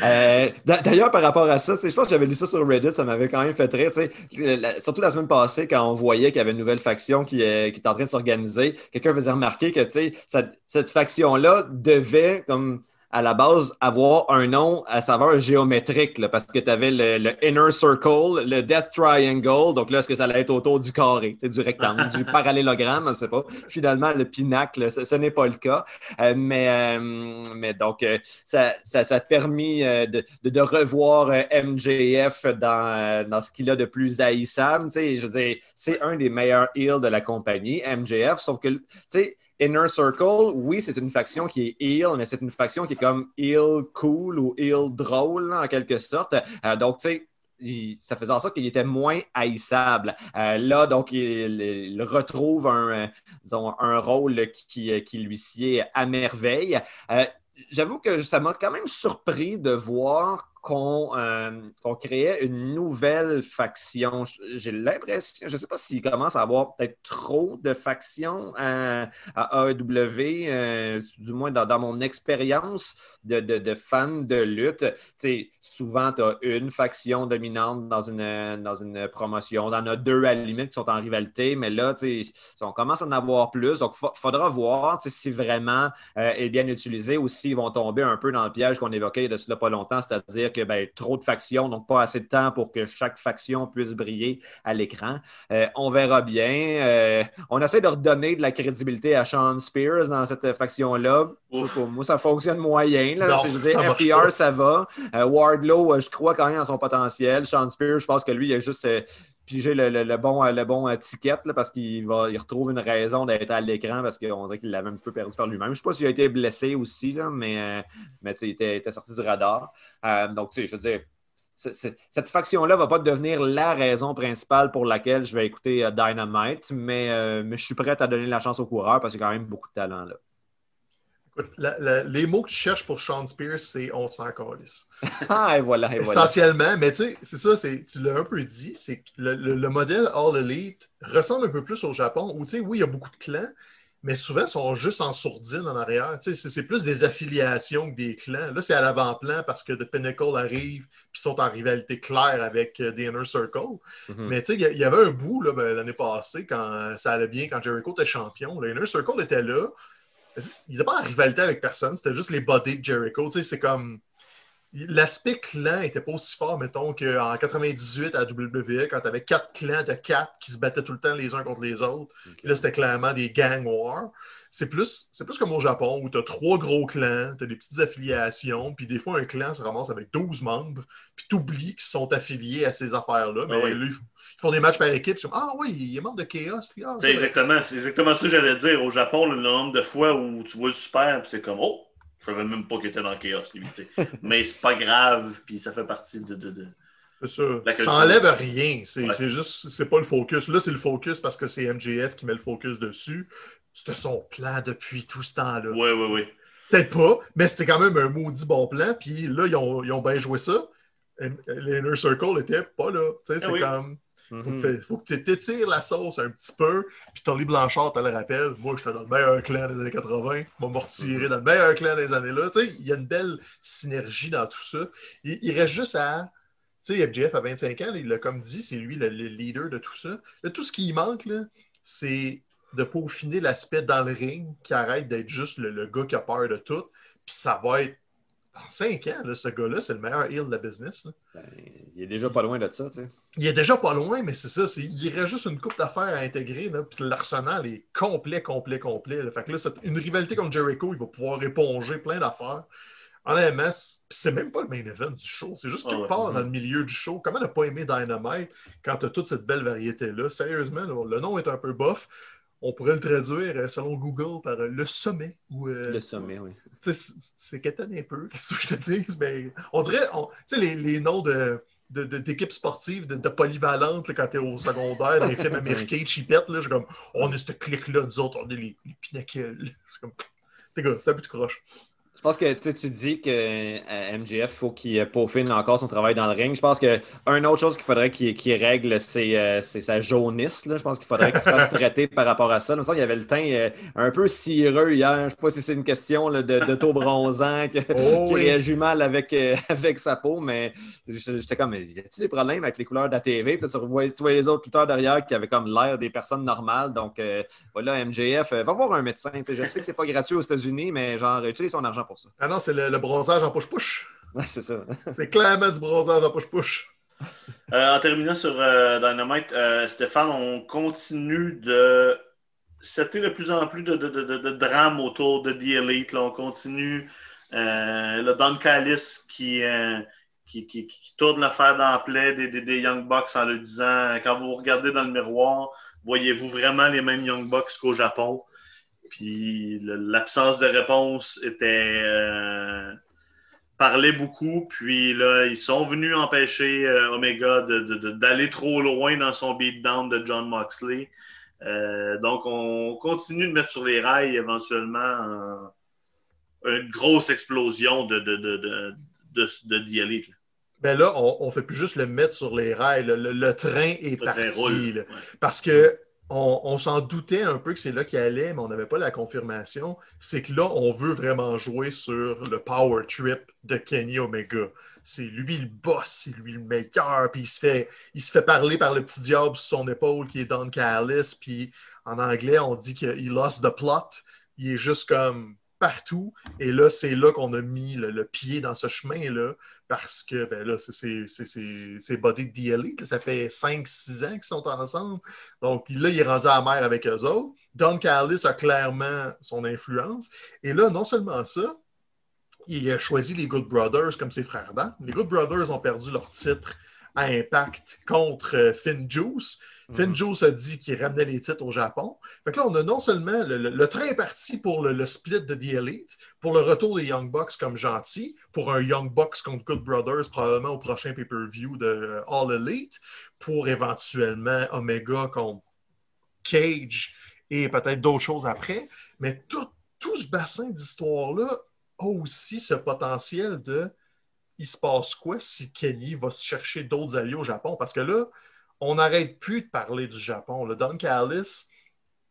Euh, d'a- D'ailleurs, par rapport à ça, je pense que j'avais lu ça sur Reddit, ça m'avait quand même fait rire. la- surtout la semaine passée, quand on voyait qu'il y avait une nouvelle faction qui, euh, qui était en train de s'organiser, quelqu'un faisait remarquer que cette faction-là devait, comme à la base, avoir un nom à saveur géométrique, là, parce que tu avais le, le Inner Circle, le Death Triangle. Donc là, est-ce que ça allait être autour du carré, du rectangle, du parallélogramme, je ne sais pas. Finalement, le pinacle, ce, ce n'est pas le cas. Euh, mais, euh, mais donc, euh, ça, ça, ça a permis de, de, de revoir MJF dans, dans ce qu'il a de plus haïssable. Je veux dire, c'est un des meilleurs heels de la compagnie, MJF, sauf que, tu sais, Inner Circle, oui, c'est une faction qui est heel, mais c'est une faction qui est comme heel cool ou heel drôle, en quelque sorte. Euh, donc, tu sais, ça faisait en sorte qu'il était moins haïssable. Euh, là, donc, il, retrouve un, euh, un rôle qui, qui lui sied à merveille. J'avoue que ça m'a quand même surpris de voir qu'on euh, créait une nouvelle faction. J'ai l'impression, je ne sais pas s'il commence à avoir peut-être trop de factions à, AEW, euh, du moins dans, mon expérience de, de, fan de lutte. Souvent, tu as une faction dominante dans une, dans une promotion. Tu en as deux à la limite qui sont en rivalité, mais là, on commence à en avoir plus. Donc, il faudra voir si vraiment euh, est bien utilisé ou s'ils vont tomber un peu dans le piège qu'on évoquait de cela pas longtemps, c'est-à-dire que ben, trop de factions, donc pas assez de temps pour que chaque faction puisse briller à l'écran. Euh, on verra bien. Euh, on essaie de redonner de la crédibilité à Sean Spears dans cette faction-là. Moi, ça fonctionne moyen. Là. Non, Tu sais, je veux dire, ça pas. ça va. Euh, Wardlow, je crois quand même à son potentiel. Sean Spears, je pense que lui, il a juste le, bon, euh, le bon euh, ticket là, parce qu'il va, il retrouve une raison d'être à l'écran parce qu'on dirait qu'il l'avait un petit peu perdu par lui-même. Je ne sais pas s'il a été blessé aussi, là, mais, euh, mais il était, sorti du radar. Euh, donc, je veux dire, cette faction-là ne va pas devenir la raison principale pour laquelle je vais écouter Dynamite, mais, mais je suis prêt à donner la chance au coureur parce qu'il y a quand même beaucoup de talent là les mots que tu cherches pour Sean Spears, c'est on s'en calisse. ah, et voilà, Essentiellement, mais tu sais, c'est ça, tu l'as un peu dit, c'est que le, modèle All Elite ressemble un peu plus au Japon, où tu sais, oui, il y a beaucoup de clans, mais souvent, ils sont juste en sourdine en arrière. Tu sais, c'est plus des affiliations que des clans. Là, c'est à l'avant-plan parce que The Pinnacle arrive, puis sont en rivalité claire avec euh, The Inner Circle. Mm-hmm. Mais tu sais, il y, avait un bout ben, l'année passée, quand ça allait bien, quand Jericho était champion. Le Inner Circle était là il n'était pas en rivalité avec personne, c'était juste les body de Jericho. Tu sais, c'est comme. L'aspect clan n'était pas aussi fort, mettons, qu'en 98 à WWE, quand tu avais quatre clans de quatre qui se battaient tout le temps les uns contre les autres. là, c'était clairement des gang wars. C'est plus, plus comme au Japon où tu as trois gros clans, tu as des petites affiliations, puis des fois, un clan se ramasse avec 12 membres, puis tu oublies qu'ils sont affiliés à ces affaires-là. Mais ah là, ils font des matchs par équipe. Ils ah oui, il est membre de Chaos. Ah, c'est exactement, exactement ça que j'allais dire. Au Japon, le nombre de fois où tu vois le super, puis c'est comme, oh, je savais même pas qu'il était dans Chaos, lui. Mais c'est pas grave, puis ça fait partie de... de, de... C'est ça. Ça enlève rien. C'est juste, c'est pas le focus. Là, c'est le focus parce que c'est MJF qui met le focus dessus. C'était son plan depuis tout ce temps-là. Oui, oui, oui. Peut-être pas, mais c'était quand même un maudit bon plan. Puis là, ils ont, ils ont bien joué ça. L'inner Circle n'était pas là. Tu sais, c'est eh comme. Il Faut que tu t'étires la sauce un petit peu. Puis Tony Blanchard, tu le rappelles, moi, j'étais dans le meilleur clan des années 80. Je vais me retirer dans le meilleur clan des années-là. Tu sais, il y a une belle synergie dans tout ça. Il, reste juste à. Tu sais, FGF à 25 ans, il l'a comme dit, c'est lui le, leader de tout ça. tout ce qui manque, c'est de peaufiner l'aspect dans le ring qui arrête d'être juste le, gars qui a peur de tout. Puis ça va être. Dans cinq ans, ce gars-là, c'est le meilleur heel de la business. Ben, il est déjà pas loin de ça, tu sais. Il est déjà pas loin, mais c'est ça. Il reste juste une coupe d'affaires à intégrer. Puis l'arsenal est complet, complet, complet. Fait que là, une rivalité comme Jericho, il va pouvoir éponger plein d'affaires. En MS, c'est même pas le main event du show. C'est juste quelque part dans le milieu du show. Comment n'a pas aimé Dynamite quand tu as toute cette belle variété-là? Sérieusement, le nom est un peu bof on pourrait le traduire euh, selon Google par euh, le sommet. Ou, euh, le sommet, oui. C'est qu'étonné un peu, qu'est-ce que je te dis? Mais on dirait, tu sais, les, les, noms de d'équipes sportives, de, de polyvalentes, quand tu es au secondaire, dans les films américains, chipettes, là, je comme, on est ce clic-là, nous autres, on est les, les pinnacles. C'est comme, t'es gars, c'est un peu de croche. Je pense que tu dis que euh, MGF, faut qu'il peaufine encore son travail dans le ring. Je pense qu'une autre chose qu'il faudrait qu'il règle, euh, c'est sa jaunisse. Là. Je pense qu'il faudrait qu'il se fasse traiter par rapport à ça. Il me semble qu'il y avait le teint euh, un peu cireux hier. Je ne sais pas si c'est une question là, de, de, taux bronzant qui oh réagit mal avec, avec sa peau, mais j'étais comme, y a-t-il des problèmes avec les couleurs de la TV? Puis tu, vois, tu vois les autres lutteurs derrière qui avaient comme l'air des personnes normales. Donc voilà, MGF, va voir un médecin. Je sais que c'est pas gratuit aux États-Unis, mais genre, utilise son argent pour ah non, c'est le, bronzage en push-push. Ouais, c'est ça. c'est clairement du bronzage en push-push. Euh, en terminant sur euh, Dynamite, euh, Stéphane, on continue de c'était de plus en plus de, de, de, drame autour de The Elite. Là. On continue le Don Callis qui, qui, qui, qui, tourne l'affaire dans la plaie des, des, Young Bucks en le disant quand vous regardez dans le miroir, voyez-vous vraiment les mêmes Young Bucks qu'au Japon? Puis l'absence de réponse était euh, parlait beaucoup. Puis là, ils sont venus empêcher euh, Omega d'aller trop loin dans son beatdown de John Moxley. Euh, donc, on continue de mettre sur les rails éventuellement une grosse explosion de, de, de, de, Ben là, on ne fait plus juste le mettre sur les rails. Le, train est parti. Parce que on, s'en doutait un peu que c'est là qu'il allait, mais on n'avait pas la confirmation. C'est que là, on veut vraiment jouer sur le power trip de Kenny Omega. C'est lui le boss, c'est lui le meilleur, puis il se fait, il se fait parler par le petit diable sur son épaule qui est Don Callis, puis en anglais, on dit qu'il lost the plot. Il est juste comme partout. Et là, c'est là qu'on a mis le, pied dans ce chemin-là parce que ben là, c'est Body de DLE. Ça fait 5-6 ans qu'ils sont ensemble. Donc là, il est rendu à la mer avec eux autres. Don Callis a clairement son influence. Et là, non seulement ça, il a choisi les Good Brothers comme ses frères d'armes. Les Good Brothers ont perdu leur titre à Impact contre euh, Finn Juice. Finn Mhm. Juice a dit qu'il ramenait les titres au Japon. Fait que là, on a non seulement le, le- le train est parti pour le, le split de The Elite, pour le retour des Young Bucks comme gentils, pour un Young Bucks contre Good Brothers probablement au prochain pay-per-view de euh, All Elite, pour éventuellement Omega contre Cage et peut-être d'autres choses après. Mais tout, tout ce bassin d'histoire-là a aussi ce potentiel de il se passe quoi si Kenny va chercher d'autres alliés au Japon? Parce que là, on n'arrête plus de parler du Japon. Le Don Callis,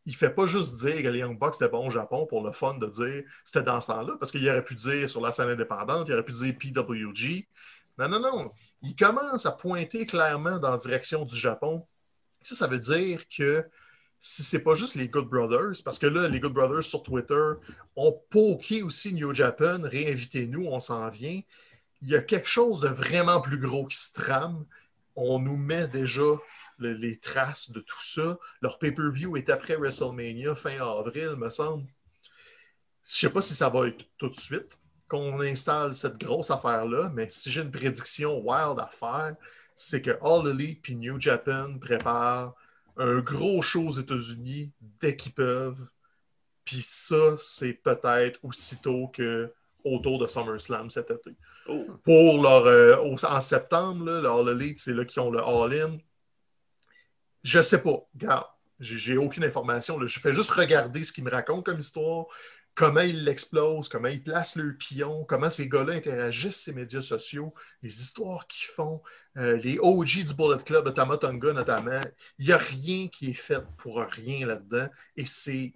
il fait pas juste dire que les Young Bucks étaient bons au Japon pour le fun de dire c'était dans ce temps-là, parce qu'il aurait pu dire sur la scène indépendante, il aurait pu dire PWG. Non, non, non. Il commence à pointer clairement dans la direction du Japon. Ça, ça veut dire que si c'est pas juste les Good Brothers, parce que là, les Good Brothers sur Twitter ont poké aussi New Japan, réinvitez-nous, on s'en vient. Il y a quelque chose de vraiment plus gros qui se trame. On nous met déjà le- les traces de tout ça. Leur pay-per-view est après WrestleMania, fin avril, me semble. Je sais pas si ça va être tout de suite qu'on installe cette grosse affaire-là, mais si j'ai une prédiction wild à faire, c'est que All Elite puis New Japan préparent un gros show aux États-Unis dès qu'ils peuvent. Puis ça, c'est peut-être aussitôt que autour de SummerSlam cet été. Oh. Pour leur. euh, en septembre, là, le All Elite, c'est là qu'ils ont le All-In. Je sais pas. Regarde, j'ai aucune information. Je fais juste regarder ce qu'ils me racontent comme histoire, comment ils l'explosent, comment ils placent le pion, comment ces gars-là interagissent les médias sociaux, les histoires qu'ils font, euh, les OG du Bullet Club de Tamatonga notamment. Il n'y a rien qui est fait pour rien là-dedans. Et c'est.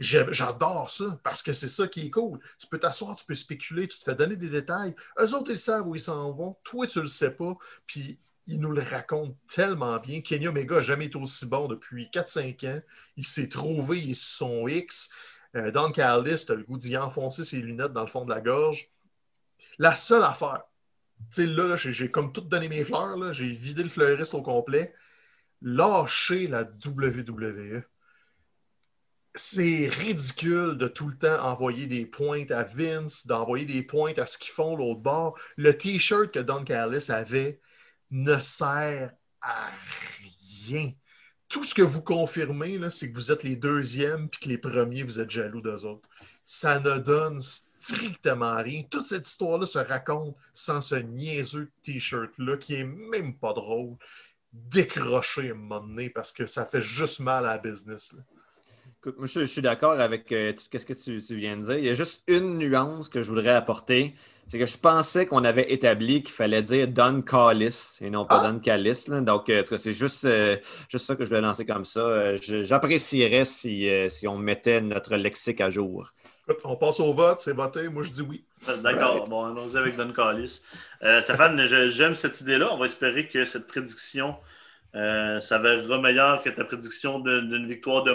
J'adore ça parce que c'est ça qui est cool. Tu peux t'asseoir, tu peux spéculer, tu te fais donner des détails. Eux autres, ils savent où ils s'en vont. Toi, tu le sais pas. Puis ils nous le racontent tellement bien. Kenny Omega n'a jamais été aussi bon depuis 4-5 ans. Il s'est trouvé, il est son X. Euh, Don Callis, t'as le goût d'y enfoncer ses lunettes dans le fond de la gorge. La seule affaire, tu sais, là, là, j'ai comme tout donné mes fleurs, j'ai vidé le fleuriste au complet. Lâcher la WWE. C'est ridicule de tout le temps envoyer des pointes à Vince, d'envoyer des pointes à ce qu'ils font l'autre bord. Le T-shirt que Don Callis avait ne sert à rien. Tout ce que vous confirmez, c'est que vous êtes les deuxièmes puis que les premiers, vous êtes jaloux d'eux autres. Ça ne donne strictement rien. Toute cette histoire-là se raconte sans ce niaiseux T-shirt-là qui est même pas drôle. Décroché à un parce que ça fait juste mal à la business. Écoute, moi, je, je suis d'accord avec euh, tout ce que tu, tu viens de dire. Il y a juste une nuance que je voudrais apporter. C'est que je pensais qu'on avait établi qu'il fallait dire Don Callis et non pas Ah! Don Callis. là. Donc, euh, en tout cas, c'est juste, euh, juste ça que je voulais lancer comme ça. Euh, je- J'apprécierais si, euh, si on mettait notre lexique à jour. Écoute, on passe au vote, c'est voté. Moi, je dis oui. D'accord, bon, allons-y avec Don Callis. Euh, Stéphane, je- j'aime cette idée-là. On va espérer que cette prédiction euh, s'avérera meilleure que ta prédiction d'une victoire de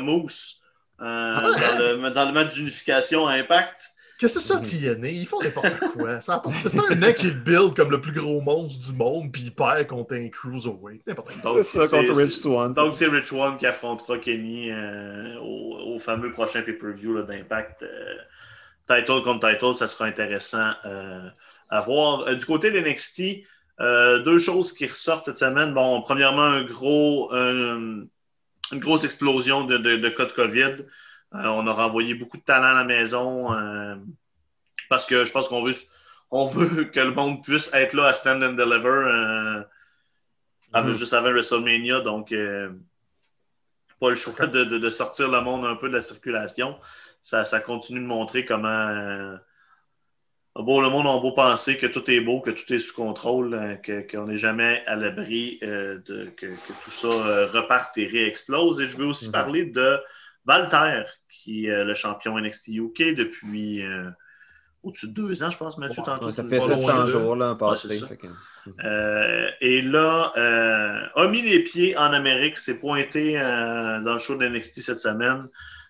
Euh, dans, le, dans le match d'unification à Impact. Qu'est-ce que c'est ça, TNA? Ils font n'importe quoi. Ça, ça fait un an qu'ils build comme le plus gros monstre du monde, puis ils perdent contre un Cruiserweight. N'importe quoi. Donc, C'est ça contre Rich Swan. Donc, c'est Rich One qui affrontera Kenny euh, au, au fameux prochain pay-per-view d'Impact. Euh, title contre title, ça sera intéressant euh, à voir. Euh, du côté de NXT, euh, deux choses qui ressortent cette semaine. Bon, premièrement, un gros, un- une grosse explosion de, de, de cas de COVID. Euh, on a renvoyé beaucoup de talent à la maison euh, parce que je pense qu'on veut, on veut que le monde puisse être là à Stand and Deliver euh, Mhm. juste avant WrestleMania. Donc, pas le choix de, de- sortir le monde un peu de la circulation. Ça, ça continue de montrer comment bon, le monde a beau penser que tout est beau, que tout est sous contrôle, euh, qu'on n'est jamais à l'abri euh, de que, que tout ça euh, reparte et réexplose. Et je veux aussi Mhm. parler de Walter, qui est le champion NXT UK depuis euh, au-dessus de deux ans, je pense, Mathieu, Ouais, tantôt. Ça fait me parles. 700 loin de- jours là, en passé. que- Euh, et là, euh, a mis les pieds en Amérique, s'est pointé dans le show de NXT cette semaine.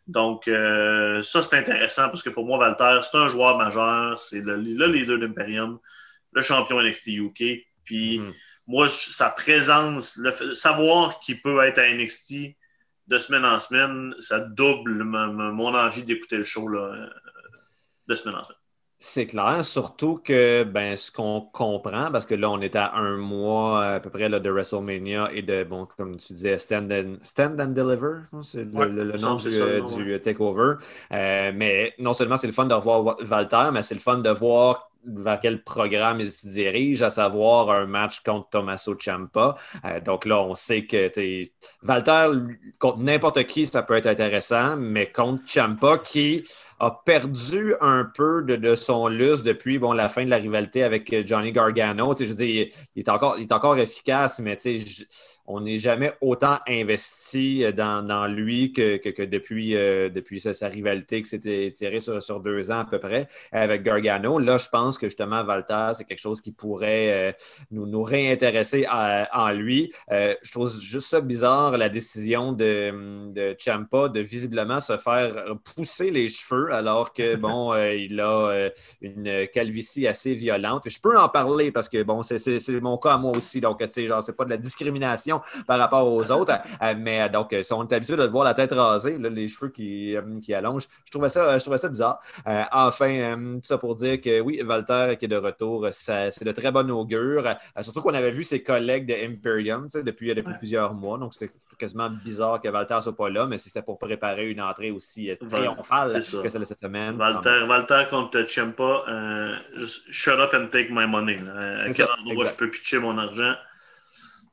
Donc, euh, ça, c'est intéressant parce que pour moi, Walter, c'est un joueur majeur. C'est le, le leader d'Imperium, le champion NXT UK. Puis, Mhm. moi, sa présence, le fait- savoir qu'il peut être à NXT de semaine en semaine, ça double ma- mon envie d'écouter le show là, euh, de semaine en semaine. C'est clair, surtout que ben, ce qu'on comprend, parce que là, on est à un mois à peu près là, de WrestleMania et de, bon, comme tu disais, Stand and, Stand and Deliver, c'est le, Ouais, le- le ça, nom c'est du, le euh, nom, du Takeover. Euh, mais non seulement c'est le fun de revoir Wa- Walter, mais c'est le fun de voir vers quel programme il se dirige, à savoir un match contre Tommaso Ciampa. Euh, donc là, on sait que Walter, contre n'importe qui, ça peut être intéressant, mais contre Ciampa, qui a perdu un peu de, de son lustre depuis bon, la fin de la rivalité avec euh, Johnny Gargano. Je veux il est encore, il est encore efficace, mais on n'est jamais autant investi euh, dans, dans lui que, que- depuis, euh, depuis sa, rivalité qui s'était tirée sur, sur deux ans à peu près avec Gargano. Là, je pense que justement, Walter, c'est quelque chose qui pourrait nous, nous réintéresser à- en lui. Je trouve juste ça bizarre, la décision de, de Champa de visiblement se faire pousser les cheveux alors que, bon, euh, il a euh, une calvitie assez violente. Je peux en parler parce que, bon, c'est- mon cas à moi aussi. Donc, tu sais, genre, c'est pas de la discrimination par rapport aux autres. Euh, mais donc, si on est habitué de le voir la tête rasée, là, les cheveux qui, qui allongent, je trouvais ça, je trouvais ça bizarre. Enfin, tout ça pour dire que oui, Walter qui est de retour, c'est de très bon augure. Surtout qu'on avait vu ses collègues de Imperium tu sais, depuis, depuis Ouais. plusieurs mois. Donc, c'était quasiment bizarre que Walter soit pas là, mais si c'était pour préparer une entrée aussi triomphale ça. Celle de cette semaine. Walter, Walter contre Ciampa, euh, just shut up and take my money. là. À quel ça, endroit exact. je peux pitcher mon argent?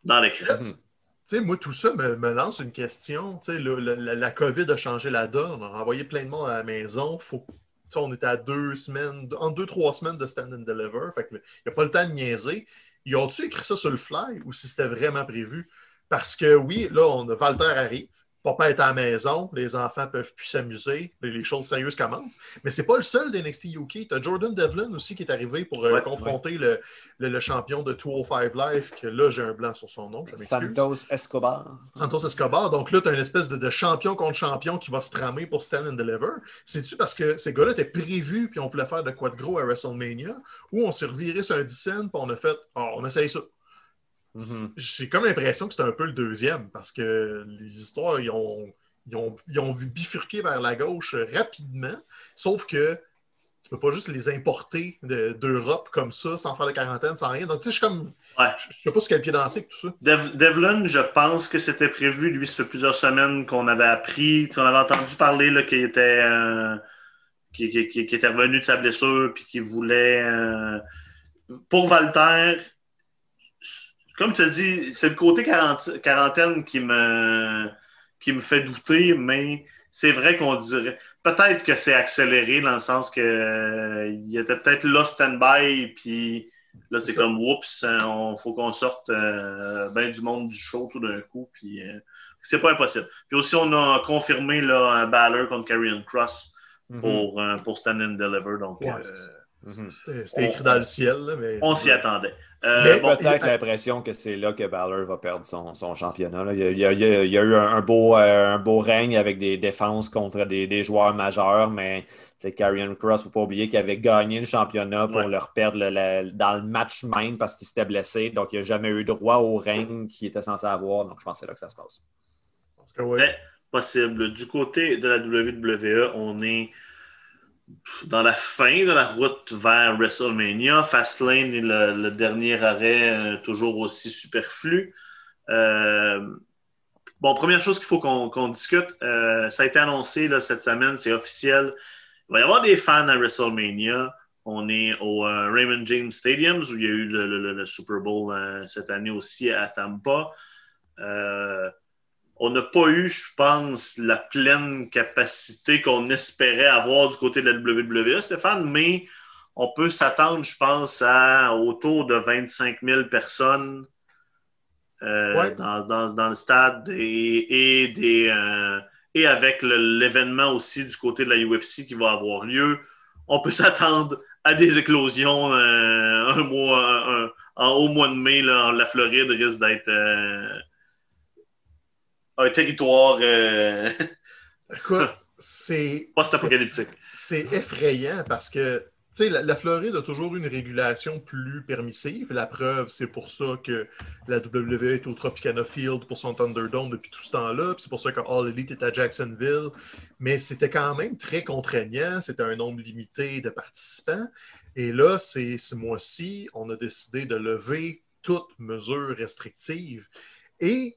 Dans l'écran? Mhm. Tu sais, moi, tout ça me, me lance une question. Tu sais, le- le- la, la COVID a changé la donne. On a envoyé plein de monde à la maison. Faut, tu sais, on était à deux semaines, en deux, trois semaines de stand and deliver. Fait que, il n'y a pas le temps de niaiser. Ils ont-tu écrit ça sur le fly ou si c'était vraiment prévu? Parce que oui, là, on a Walter arrive. Papa est à la maison, les enfants peuvent plus s'amuser, les choses sérieuses commencent. Mais c'est pas le seul d'NXT UK. Tu as Jordan Devlin aussi qui est arrivé pour euh, Ouais, confronter Le, le- le champion de 205 Live, que là, j'ai un blanc sur son nom, je. Santos Escobar. Santos Escobar. Donc là, tu as une espèce de, de champion contre champion qui va se tramer pour Stand and Deliver. C'est-tu parce que ces gars-là étaient prévus puis on voulait faire de quoi de gros à WrestleMania ou on s'est reviré sur un 10 cents puis on a fait Ah, on essaye ça. Mhm. J'ai comme l'impression que c'était un peu le deuxième parce que les histoires, ils ont, ils ont, ils ont bifurqué vers la gauche rapidement. Sauf que tu peux pas juste les importer de- d'Europe comme ça sans faire de quarantaine, sans rien. Donc, tu sais, je suis comme. Ouais. Je sais pas ce qu'elle pied danser avec tout ça. Dev- Devlin, je pense que c'était prévu. Lui, ça fait plusieurs semaines qu'on avait appris, qu'on avait entendu parler là, qu'il était, euh, qu'il, qu'il- qu'il- qu'il était revenu de sa blessure puis qu'il voulait. euh, Pour Walter, comme tu as dit, c'est le côté quarantaine qui me, qui me fait douter, mais c'est vrai qu'on dirait. Peut-être que c'est accéléré dans le sens que euh, il était peut-être là stand-by, puis là c'est comme oups, il faut qu'on sorte euh, ben du monde du show tout d'un coup, puis euh, c'est pas impossible. Puis aussi, on a confirmé là, un Balor contre Karrion Cross Mhm. pour, euh, pour Stand and Deliver, donc Ouais, euh. C'était c'était écrit dans le ciel, là, mais. on s'y attendait. Euh, bon, Peut-être l'impression que c'est là que Balor va perdre son, son championnat. là. Il, y a, il y a- il y a- il y a eu un, un beau, euh, un beau règne avec des défenses contre des, des joueurs majeurs, mais Karrion Cross, il ne faut pas oublier qu'il avait gagné le championnat pour Ouais. le reperdre le- le- dans le match même parce qu'il s'était blessé. Donc, il n'a jamais eu droit au règne qu'il était censé avoir. Donc, je pense que c'est là que ça se passe. Parce que, ouais. Mais- possible. Du côté de la WWE, on est dans la fin de la route vers WrestleMania. Fastlane est le, dernier arrêt euh, toujours aussi superflu. Euh, bon, première chose qu'il faut qu'on discute, euh, ça a été annoncé cette semaine, c'est officiel. Il va y avoir des fans à WrestleMania. On est au Raymond James Stadium où il y a eu le, Super Bowl cette année aussi à Tampa. On n'a pas eu, je pense, la pleine capacité qu'on espérait avoir du côté de la WWE, Stéphane, mais on peut s'attendre, je pense, à autour de 25 000 personnes euh, Ouais. dans, dans- dans le stade et, et des, euh, et avec l'événement aussi du côté de la UFC qui va avoir lieu. On peut s'attendre à des éclosions euh, un mois, un- un- en au mois de mai. Là, la Floride risque d'être un territoire euh, Écoute, c'est. post-apocalyptique. C'est effrayant parce que sais, la, la Floride a toujours une régulation plus permissive. La preuve, c'est pour ça que la WWE est au Tropicana Field pour son Thunderdome depuis tout ce temps-là. C'est pour ça que All Elite est à Jacksonville. Mais c'était quand même très contraignant. C'était un nombre limité de participants. Et là, c'est ce mois-ci, on a décidé de lever toute mesure restrictive. Et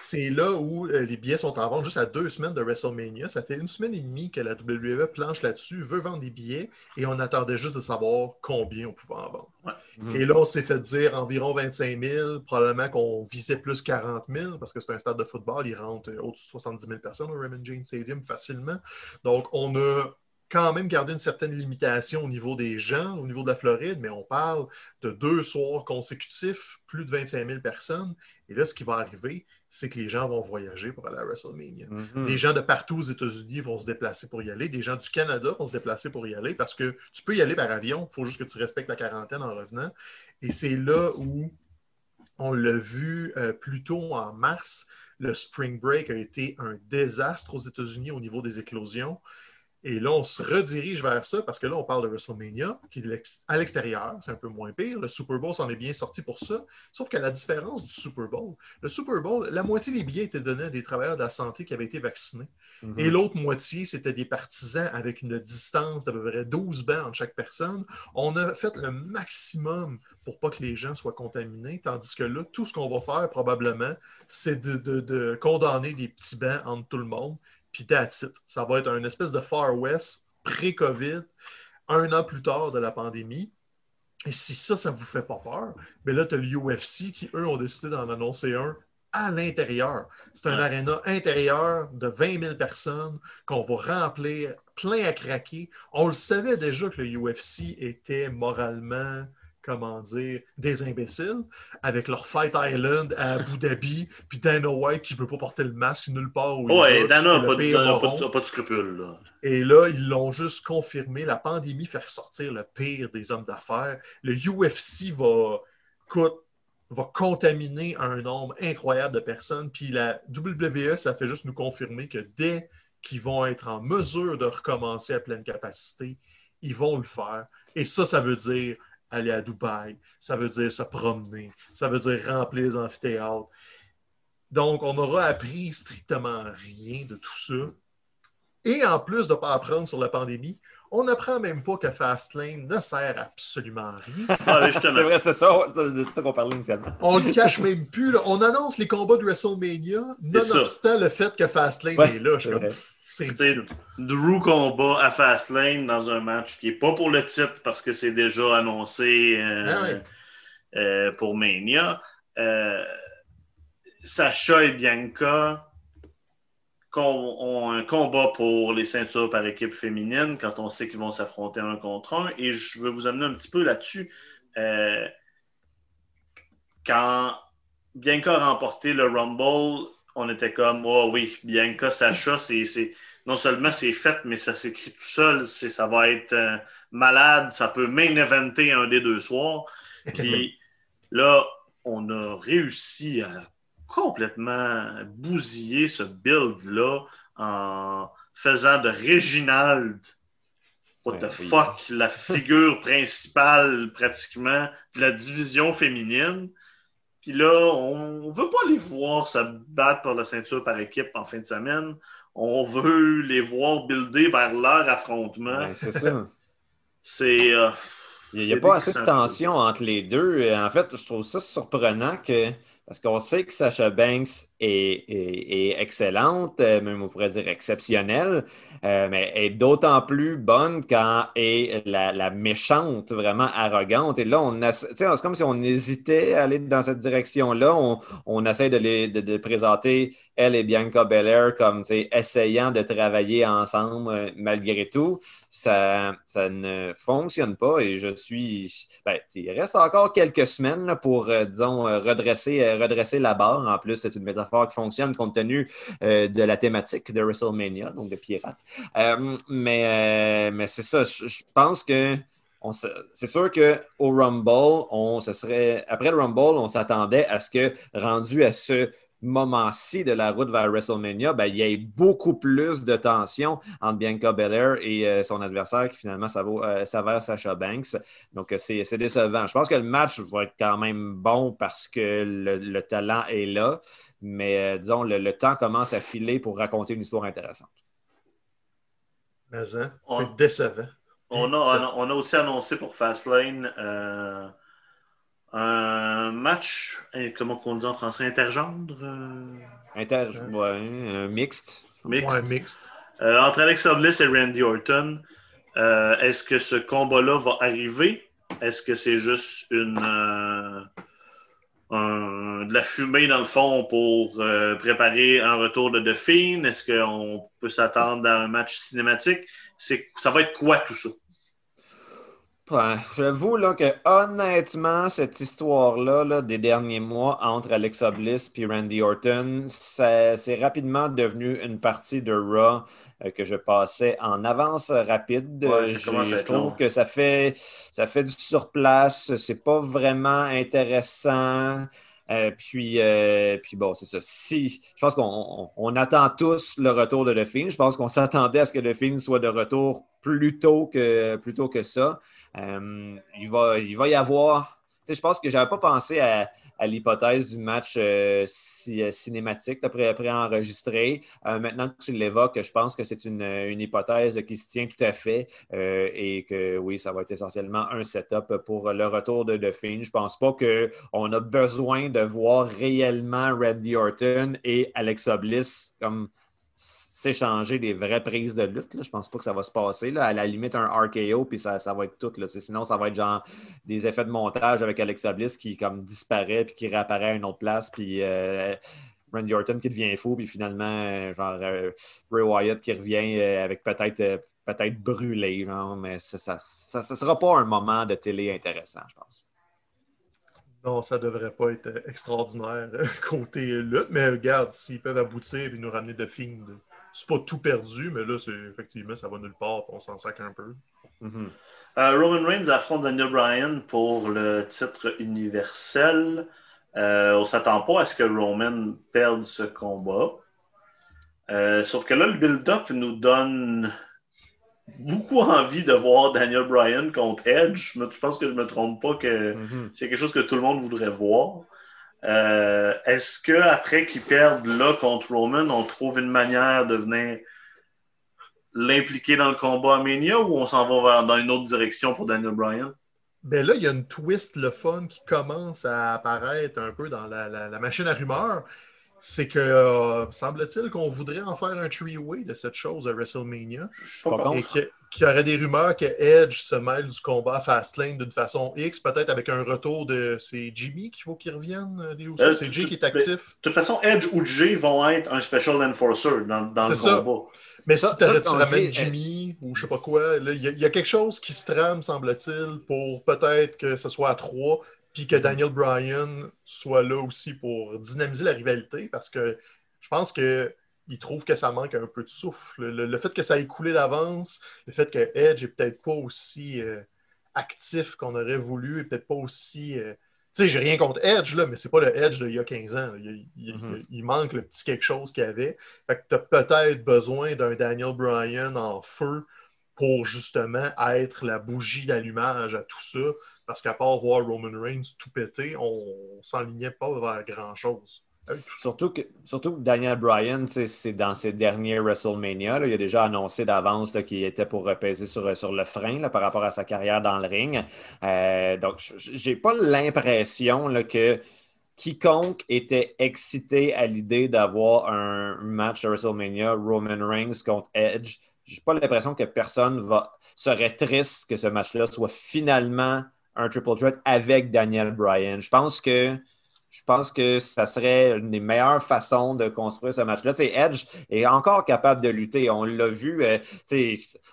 c'est là où euh, les billets sont en vente juste à deux semaines de WrestleMania. Ça fait une semaine et demie que la WWE planche là-dessus, veut vendre des billets et on attendait juste de savoir combien on pouvait en vendre. Ouais. Et là, on s'est fait dire environ 25 000, probablement qu'on visait plus 40 000 parce que c'est un stade de football, il rentre euh, au-dessus de 70 000 personnes au Raymond James Stadium facilement. Donc, on a quand même gardé une certaine limitation au niveau des gens, au niveau de la Floride, mais on parle de deux soirs consécutifs, plus de 25 000 personnes. Et là, ce qui va arriver, c'est que les gens vont voyager pour aller à WrestleMania. Mhm. Des gens de partout aux États-Unis vont se déplacer pour y aller. Des gens du Canada vont se déplacer pour y aller parce que tu peux y aller par avion. Il faut juste que tu respectes la quarantaine en revenant. Et c'est là où on l'a vu euh, plus tôt en mars. Le spring break a été un désastre aux États-Unis au niveau des éclosions. Et là, on se redirige vers ça parce que là, on parle de WrestleMania, qui est à l'extérieur, c'est un peu moins pire. Le Super Bowl s'en est bien sorti pour ça. Sauf que la différence du Super Bowl, le Super Bowl, la moitié des billets étaient donnés à des travailleurs de la santé qui avaient été vaccinés. Mhm. Et l'autre moitié, c'était des partisans avec une distance d'à peu près 12 bancs entre chaque personne. On a fait le maximum pour pas que les gens soient contaminés, tandis que là, tout ce qu'on va faire probablement, c'est de, de- de condamner des petits bancs entre tout le monde, puis that's it. Ça va être un espèce de Far West pré-COVID, un an plus tard de la pandémie. Et si ça, ça vous fait pas peur, mais là, tu as l'UFC qui, eux, ont décidé d'en annoncer un à l'intérieur. C'est un Ouais. aréna intérieur de 20 000 personnes qu'on va remplir plein à craquer. On le savait déjà que le UFC était moralement, comment dire, des imbéciles, avec leur Fight Island à Abu Dhabi, puis Dana White qui veut pas porter le masque nulle part où il Ouais, va, Dana n'a pas, pas pas de scrupules. Là. Et là, ils l'ont juste confirmé. La pandémie fait ressortir le pire des hommes d'affaires. Le UFC va, écoute, va contaminer un nombre incroyable de personnes. Puis la WWE, ça fait juste nous confirmer que dès qu'ils vont être en mesure de recommencer à pleine capacité, ils vont le faire. Et ça, ça veut dire aller à Dubaï, ça veut dire se promener, ça veut dire remplir les amphithéâtres. Donc, on aura appris strictement rien de tout ça. Et en plus de ne pas apprendre sur la pandémie, on n'apprend même pas que Fastlane ne sert absolument à rien. Ah, C'est vrai, c'est ça, c'est de ça qu'on parlait initialement. On le cache même plus. là. On annonce les combats de WrestleMania, nonobstant le fait que Fastlane Ouais, est là. Je c'est. Drew combat à Fastlane dans un match qui n'est pas pour le titre parce que c'est déjà annoncé euh, Ah ouais. euh, pour Mania. Euh, Sacha et Bianca ont un combat pour les ceintures par équipe féminine quand on sait qu'ils vont s'affronter un contre un. Et je veux vous amener un petit peu là-dessus. Quand Bianca a remporté le Rumble, on était comme, oh oui, Bianca, Sacha, c'est, c'est- non seulement c'est fait, mais ça s'écrit tout seul. C'est, ça va être euh, malade. Ça peut main eventer un des deux soirs. Puis là, on a réussi à complètement bousiller ce build-là en faisant de Reginald, what Ouais, the oui. fuck, la figure principale pratiquement de la division féminine. Puis là, on ne veut pas les voir se battre pour la ceinture par équipe en fin de semaine. On veut les voir builder vers leur affrontement. Ben, c'est ça. C'est. euh, Il n'y a pas assez de tension entre les deux. En fait, je trouve ça surprenant que. Parce qu'on sait que Sasha Banks est, excellente, euh, même on pourrait dire exceptionnelle, euh, mais est d'autant plus bonne quand est la, méchante, vraiment arrogante. Et là, on c'est comme si on hésitait à aller dans cette direction-là. On, on essaie de, les, de, présenter elle et Bianca Belair comme essayant de travailler ensemble euh, malgré tout. Ça, ça ne fonctionne pas et je suis. Ben, il reste encore quelques semaines pour, disons, redresser, redresser la barre. En plus, c'est une métaphore qui fonctionne compte tenu euh, de la thématique de WrestleMania, donc de pirates. Euh, mais euh, mais c'est ça, je, pense que. se- C'est sûr qu'au Rumble, on, ce serait, après le Rumble, on s'attendait à ce que, rendu à ce moment-ci de la route vers WrestleMania, ben, il y a beaucoup plus de tension entre Bianca Belair et euh, son adversaire qui finalement euh, s'avère Sasha Banks. Donc, euh, c'est décevant. Je pense que le match va être quand même bon parce que le, talent est là, mais disons, le, temps commence à filer pour raconter une histoire intéressante. Mais hein, c'est décevant. On a, on a, aussi annoncé pour Fastlane un match, comment on dit en français, intergendre? Euh? Inter, ouais, mixte. Mixte. Euh, entre Alexa Bliss et Randy Orton. Euh, est-ce que ce combat-là va arriver? Est-ce que c'est juste une de la fumée dans le fond pour préparer un retour de The Fiend? Est-ce qu'on peut s'attendre à un match cinématique? Ça va être quoi tout ça? J'avoue là, que honnêtement, cette histoire-là des derniers mois entre Alexa Bliss et Randy Orton, c'est rapidement devenu une partie de Raw euh, que je passais en avance rapide. je trouve que ça fait, ça fait du surplace, c'est pas vraiment intéressant. Euh, puis, euh, puis bon, c'est ça. Si, je pense qu'on attend tous le retour de The Fiend. Je pense qu'on s'attendait à ce que The Fiend soit de retour plus tôt que, plus tôt que ça. Euh, il, va, il va y avoir. Je pense que je n'avais pas pensé à, l'hypothèse du match euh, euh, cinématique après, après enregistré. maintenant que tu l'évoques, je pense que c'est une, hypothèse qui se tient tout à fait et que oui, ça va être essentiellement un setup pour le retour de Fiend. Je ne pense pas qu'on a besoin de voir réellement Randy Orton et Alexa Bliss comme s'échanger des vraies prises de lutte. Je pense pas que ça va se passer. Là. À la limite, un RKO, puis ça, va être tout. Là. Sinon, ça va être genre des effets de montage avec Alexa Bliss qui comme disparaît puis qui réapparaît à une autre place. Puis euh, Randy Orton qui devient fou, puis finalement, euh, genre euh, Bray Wyatt qui revient avec peut-être peut-être brûlé, genre, mais ça ne sera pas un moment de télé intéressant, je pense. Non, ça devrait pas être extraordinaire côté lutte, mais regarde, s'ils peuvent aboutir et nous ramener de films c'est pas tout perdu, mais là, c'est effectivement, ça va nulle part, on s'en sac un peu. Mm-hmm. Euh, Roman Reigns affronte Daniel Bryan pour le titre universel. Euh, on s'attend pas à ce que Roman perde ce combat. Euh, sauf que là, le build-up nous donne beaucoup envie de voir Daniel Bryan contre Edge. Je pense que je me trompe pas que mm-hmm. c'est quelque chose que tout le monde voudrait voir. Euh, est-ce qu'après qu'ils perdent là contre Roman, on trouve une manière de venir l'impliquer dans le combat à Mania ou on s'en va vers, dans une autre direction pour Daniel Bryan? Ben là, il y a une twist, le fun, qui commence à apparaître un peu dans la, machine à rumeurs. C'est que, euh, semble-t-il, qu'on voudrait en faire un three-way de cette chose à WrestleMania. Je suis pas et qu'il y aurait des rumeurs que Edge se mêle du combat à Fastlane d'une façon X, peut-être avec un retour de. C'est Jimmy qu'il faut qu'il revienne euh, des euh, C'est Jay qui est actif? De toute façon, Edge ou Jay vont être un special enforcer dans, dans le ça. combat. Mais si tu ramènes Jimmy ou je sais pas quoi, il y, a quelque chose qui se trame, semble-t-il, pour peut-être que ce soit à trois, puis que Daniel Bryan soit là aussi pour dynamiser la rivalité, parce que je pense que il trouve que ça manque un peu de souffle. Le, fait que ça ait coulé d'avance, le fait que Edge est peut-être pas aussi euh, actif qu'on aurait voulu, et peut-être pas aussi. Euh, tu sais, j'ai rien contre Edge, là, mais c'est pas le Edge d'il y a 15 ans. Mm-hmm. Il, manque le petit quelque chose qu'il y avait. Fait que tu as peut-être besoin d'un Daniel Bryan en feu pour justement être la bougie d'allumage à tout ça. Parce qu'à part voir Roman Reigns tout péter, on, on s'enlignait pas vers grand-chose. Surtout que, Daniel Bryan, c'est dans ses derniers WrestleMania. il a déjà annoncé d'avance qu'il était pour repaiser sur, sur le frein par rapport à sa carrière dans le ring. Euh, donc, j'ai pas l'impression que quiconque était excité à l'idée d'avoir un match à WrestleMania, Roman Reigns contre Edge, j'ai pas l'impression que personne serait triste que ce match-là soit finalement un triple threat avec Daniel Bryan. Je pense que je pense que ça serait une des meilleures façons de construire ce match-là. Edge est encore capable de lutter. On l'a vu. Euh,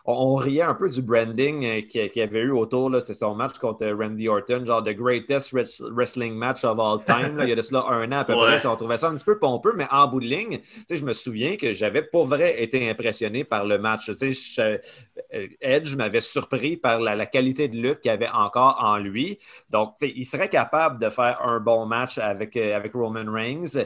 on, riait un peu du branding euh, qu'il y avait eu autour. C'est son match contre Randy Orton, genre the greatest wrestling match of all time. il y a de cela un an à peu près. On trouvait ça un petit peu pompeux, mais en bout de ligne, je me souviens que j'avais pour vrai été impressionné par le match. Euh, Edge m'avait surpris par la, la, qualité de lutte qu'il avait encore en lui. Donc, il serait capable de faire un bon match avec, euh, avec Roman Reigns.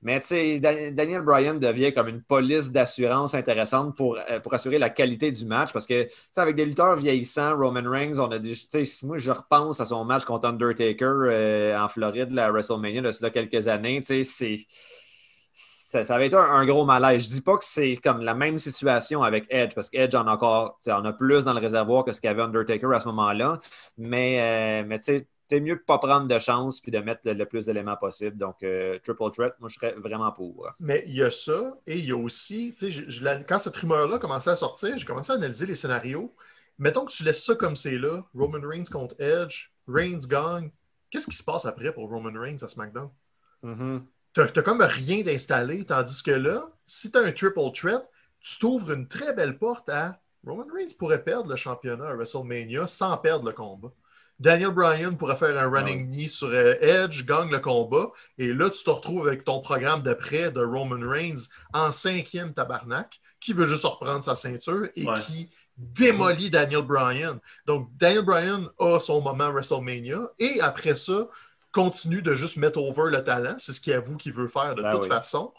Mais tu sais, Daniel Bryan devient comme une police d'assurance intéressante pour, euh, pour assurer la qualité du match parce que avec des lutteurs vieillissants, Roman Reigns, on a des, moi je repense à son match contre Undertaker euh, en Floride, la WrestleMania, de cela quelques années. C'est ça, ça, avait été un, gros malaise. Je dis pas que c'est comme la même situation avec Edge, parce qu'Edge en a encore, en a plus dans le réservoir que ce qu'avait Undertaker à ce moment-là. Mais, mais tu sais, c'est mieux de ne pas prendre de chance puis de mettre le, plus d'éléments possible. Donc, euh, Triple Threat, moi, je serais vraiment pour. Mais il y a ça, et il y a aussi, tu sais, quand cette rumeur-là commençait à sortir, j'ai commencé à analyser les scénarios. Mettons que tu laisses ça comme c'est là, Roman Reigns contre Edge, Reigns gagne. Qu'est-ce qui se passe après pour Roman Reigns à SmackDown? Mm Tu n'as comme rien d'installé, tandis que là, si tu as un Triple Threat, tu t'ouvres une très belle porte à Roman Reigns pourrait perdre le championnat à WrestleMania sans perdre le combat. Daniel Bryan pourrait faire un running ah knee sur euh, Edge, gagne le combat, et là, tu te retrouves avec ton programme d'après de Roman Reigns en cinquième tabarnak, qui veut juste reprendre sa ceinture et qui démolit Daniel Bryan. Donc, Daniel Bryan a son moment WrestleMania, et après ça, continue de juste mettre over le talent. C'est ce qu'il avoue qu'il veut faire de ben toute façon.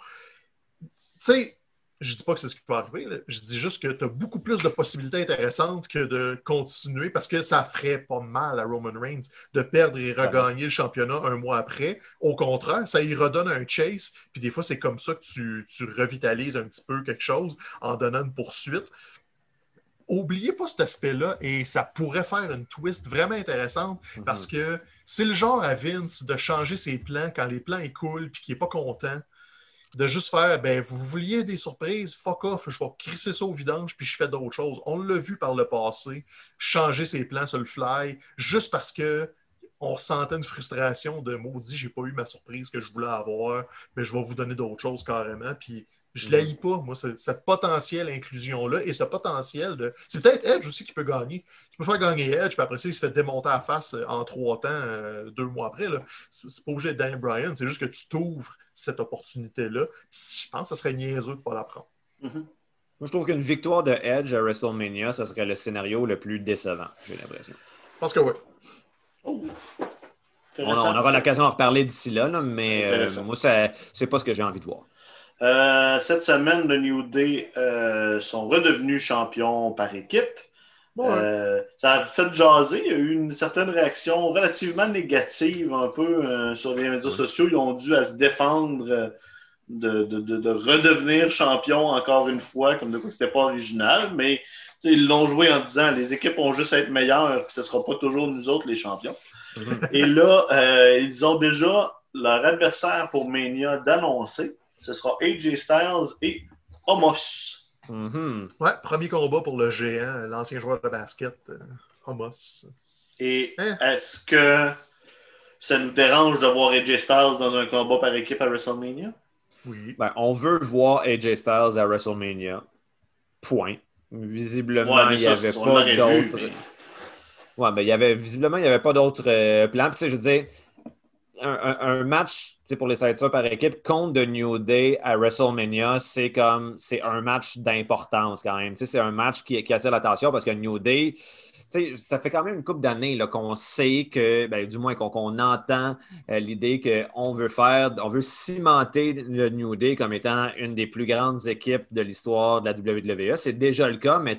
Tu sais, je dis pas que c'est ce qui peut arriver. Je dis juste que tu as beaucoup plus de possibilités intéressantes que de continuer parce que ça ferait pas mal à Roman Reigns de perdre et regagner le championnat un mois après. Au contraire, ça y redonne un chase. Puis des fois, c'est comme ça que tu, tu, revitalises un petit peu quelque chose en donnant une poursuite. Oubliez pas cet aspect-là et ça pourrait faire une twist vraiment intéressante mm-hmm. parce que c'est le genre à Vince de changer ses plans quand les plans écoulent puis qu'il n'est pas content de juste faire, ben, vous vouliez des surprises, fuck off, je vais crisser ça au vidange, puis je fais d'autres choses. On l'a vu par le passé, changer ses plans sur le fly, juste parce que on ressentait une frustration de maudit, j'ai pas eu ma surprise que je voulais avoir, mais je vais vous donner d'autres choses carrément. Puis je ne l'haïs pas, moi, cette potentielle inclusion-là et ce potentiel de. C'est peut-être Edge aussi qui peut gagner. Tu peux faire gagner Edge, puis après ça, il se fait démonter à face euh, en trois temps, euh, deux mois après. C'est pas obligé d'être Daniel Bryan, c'est juste que tu t'ouvres cette opportunité-là. Je pense que ça serait niaiseux de ne pas la prendre. Mm-hmm. Moi, je trouve qu'une victoire de Edge à WrestleMania, ça serait le scénario le plus décevant, j'ai l'impression. Je pense que oui. Oh. On, aura l'occasion d'en reparler d'ici là, mais euh, moi, c'est pas ce que j'ai envie de voir. Euh, cette semaine, le New Day euh, sont redevenus champions par équipe. Euh, ça a fait jaser. Il y a eu une certaine réaction relativement négative un peu sur les médias sociaux. Ils ont dû à se défendre de, redevenir champions encore une fois, comme de quoi c'était pas original, mais ils l'ont joué en disant les équipes ont juste à être meilleures, ce ne sera pas toujours nous autres les champions. Et là, ils ont déjà leur adversaire pour Mania d'annoncer ce sera AJ Styles et Homos. Mm-hmm. Ouais, premier combat pour le géant, l'ancien joueur de basket, euh, Homos. Et hein? est-ce que ça nous dérange de voir AJ Styles dans un combat par équipe à WrestleMania? Oui. Ben, on veut voir AJ Styles à WrestleMania. Point. Visiblement, il n'y avait pas d'autres. Ouais, mais il y avait visiblement, il n'y avait pas d'autres euh, plans. Puis, je veux dire, un, match pour les ceintures par équipe contre The New Day à WrestleMania, c'est comme c'est un match d'importance quand même. C'est un match qui, attire l'attention parce que New Day, ça fait quand même une couple d'années qu'on sait que, ben, du moins qu'on entend euh, l'idée qu'on veut faire, on veut cimenter le New Day comme étant une des plus grandes équipes de l'histoire de la WWE. C'est déjà le cas, mais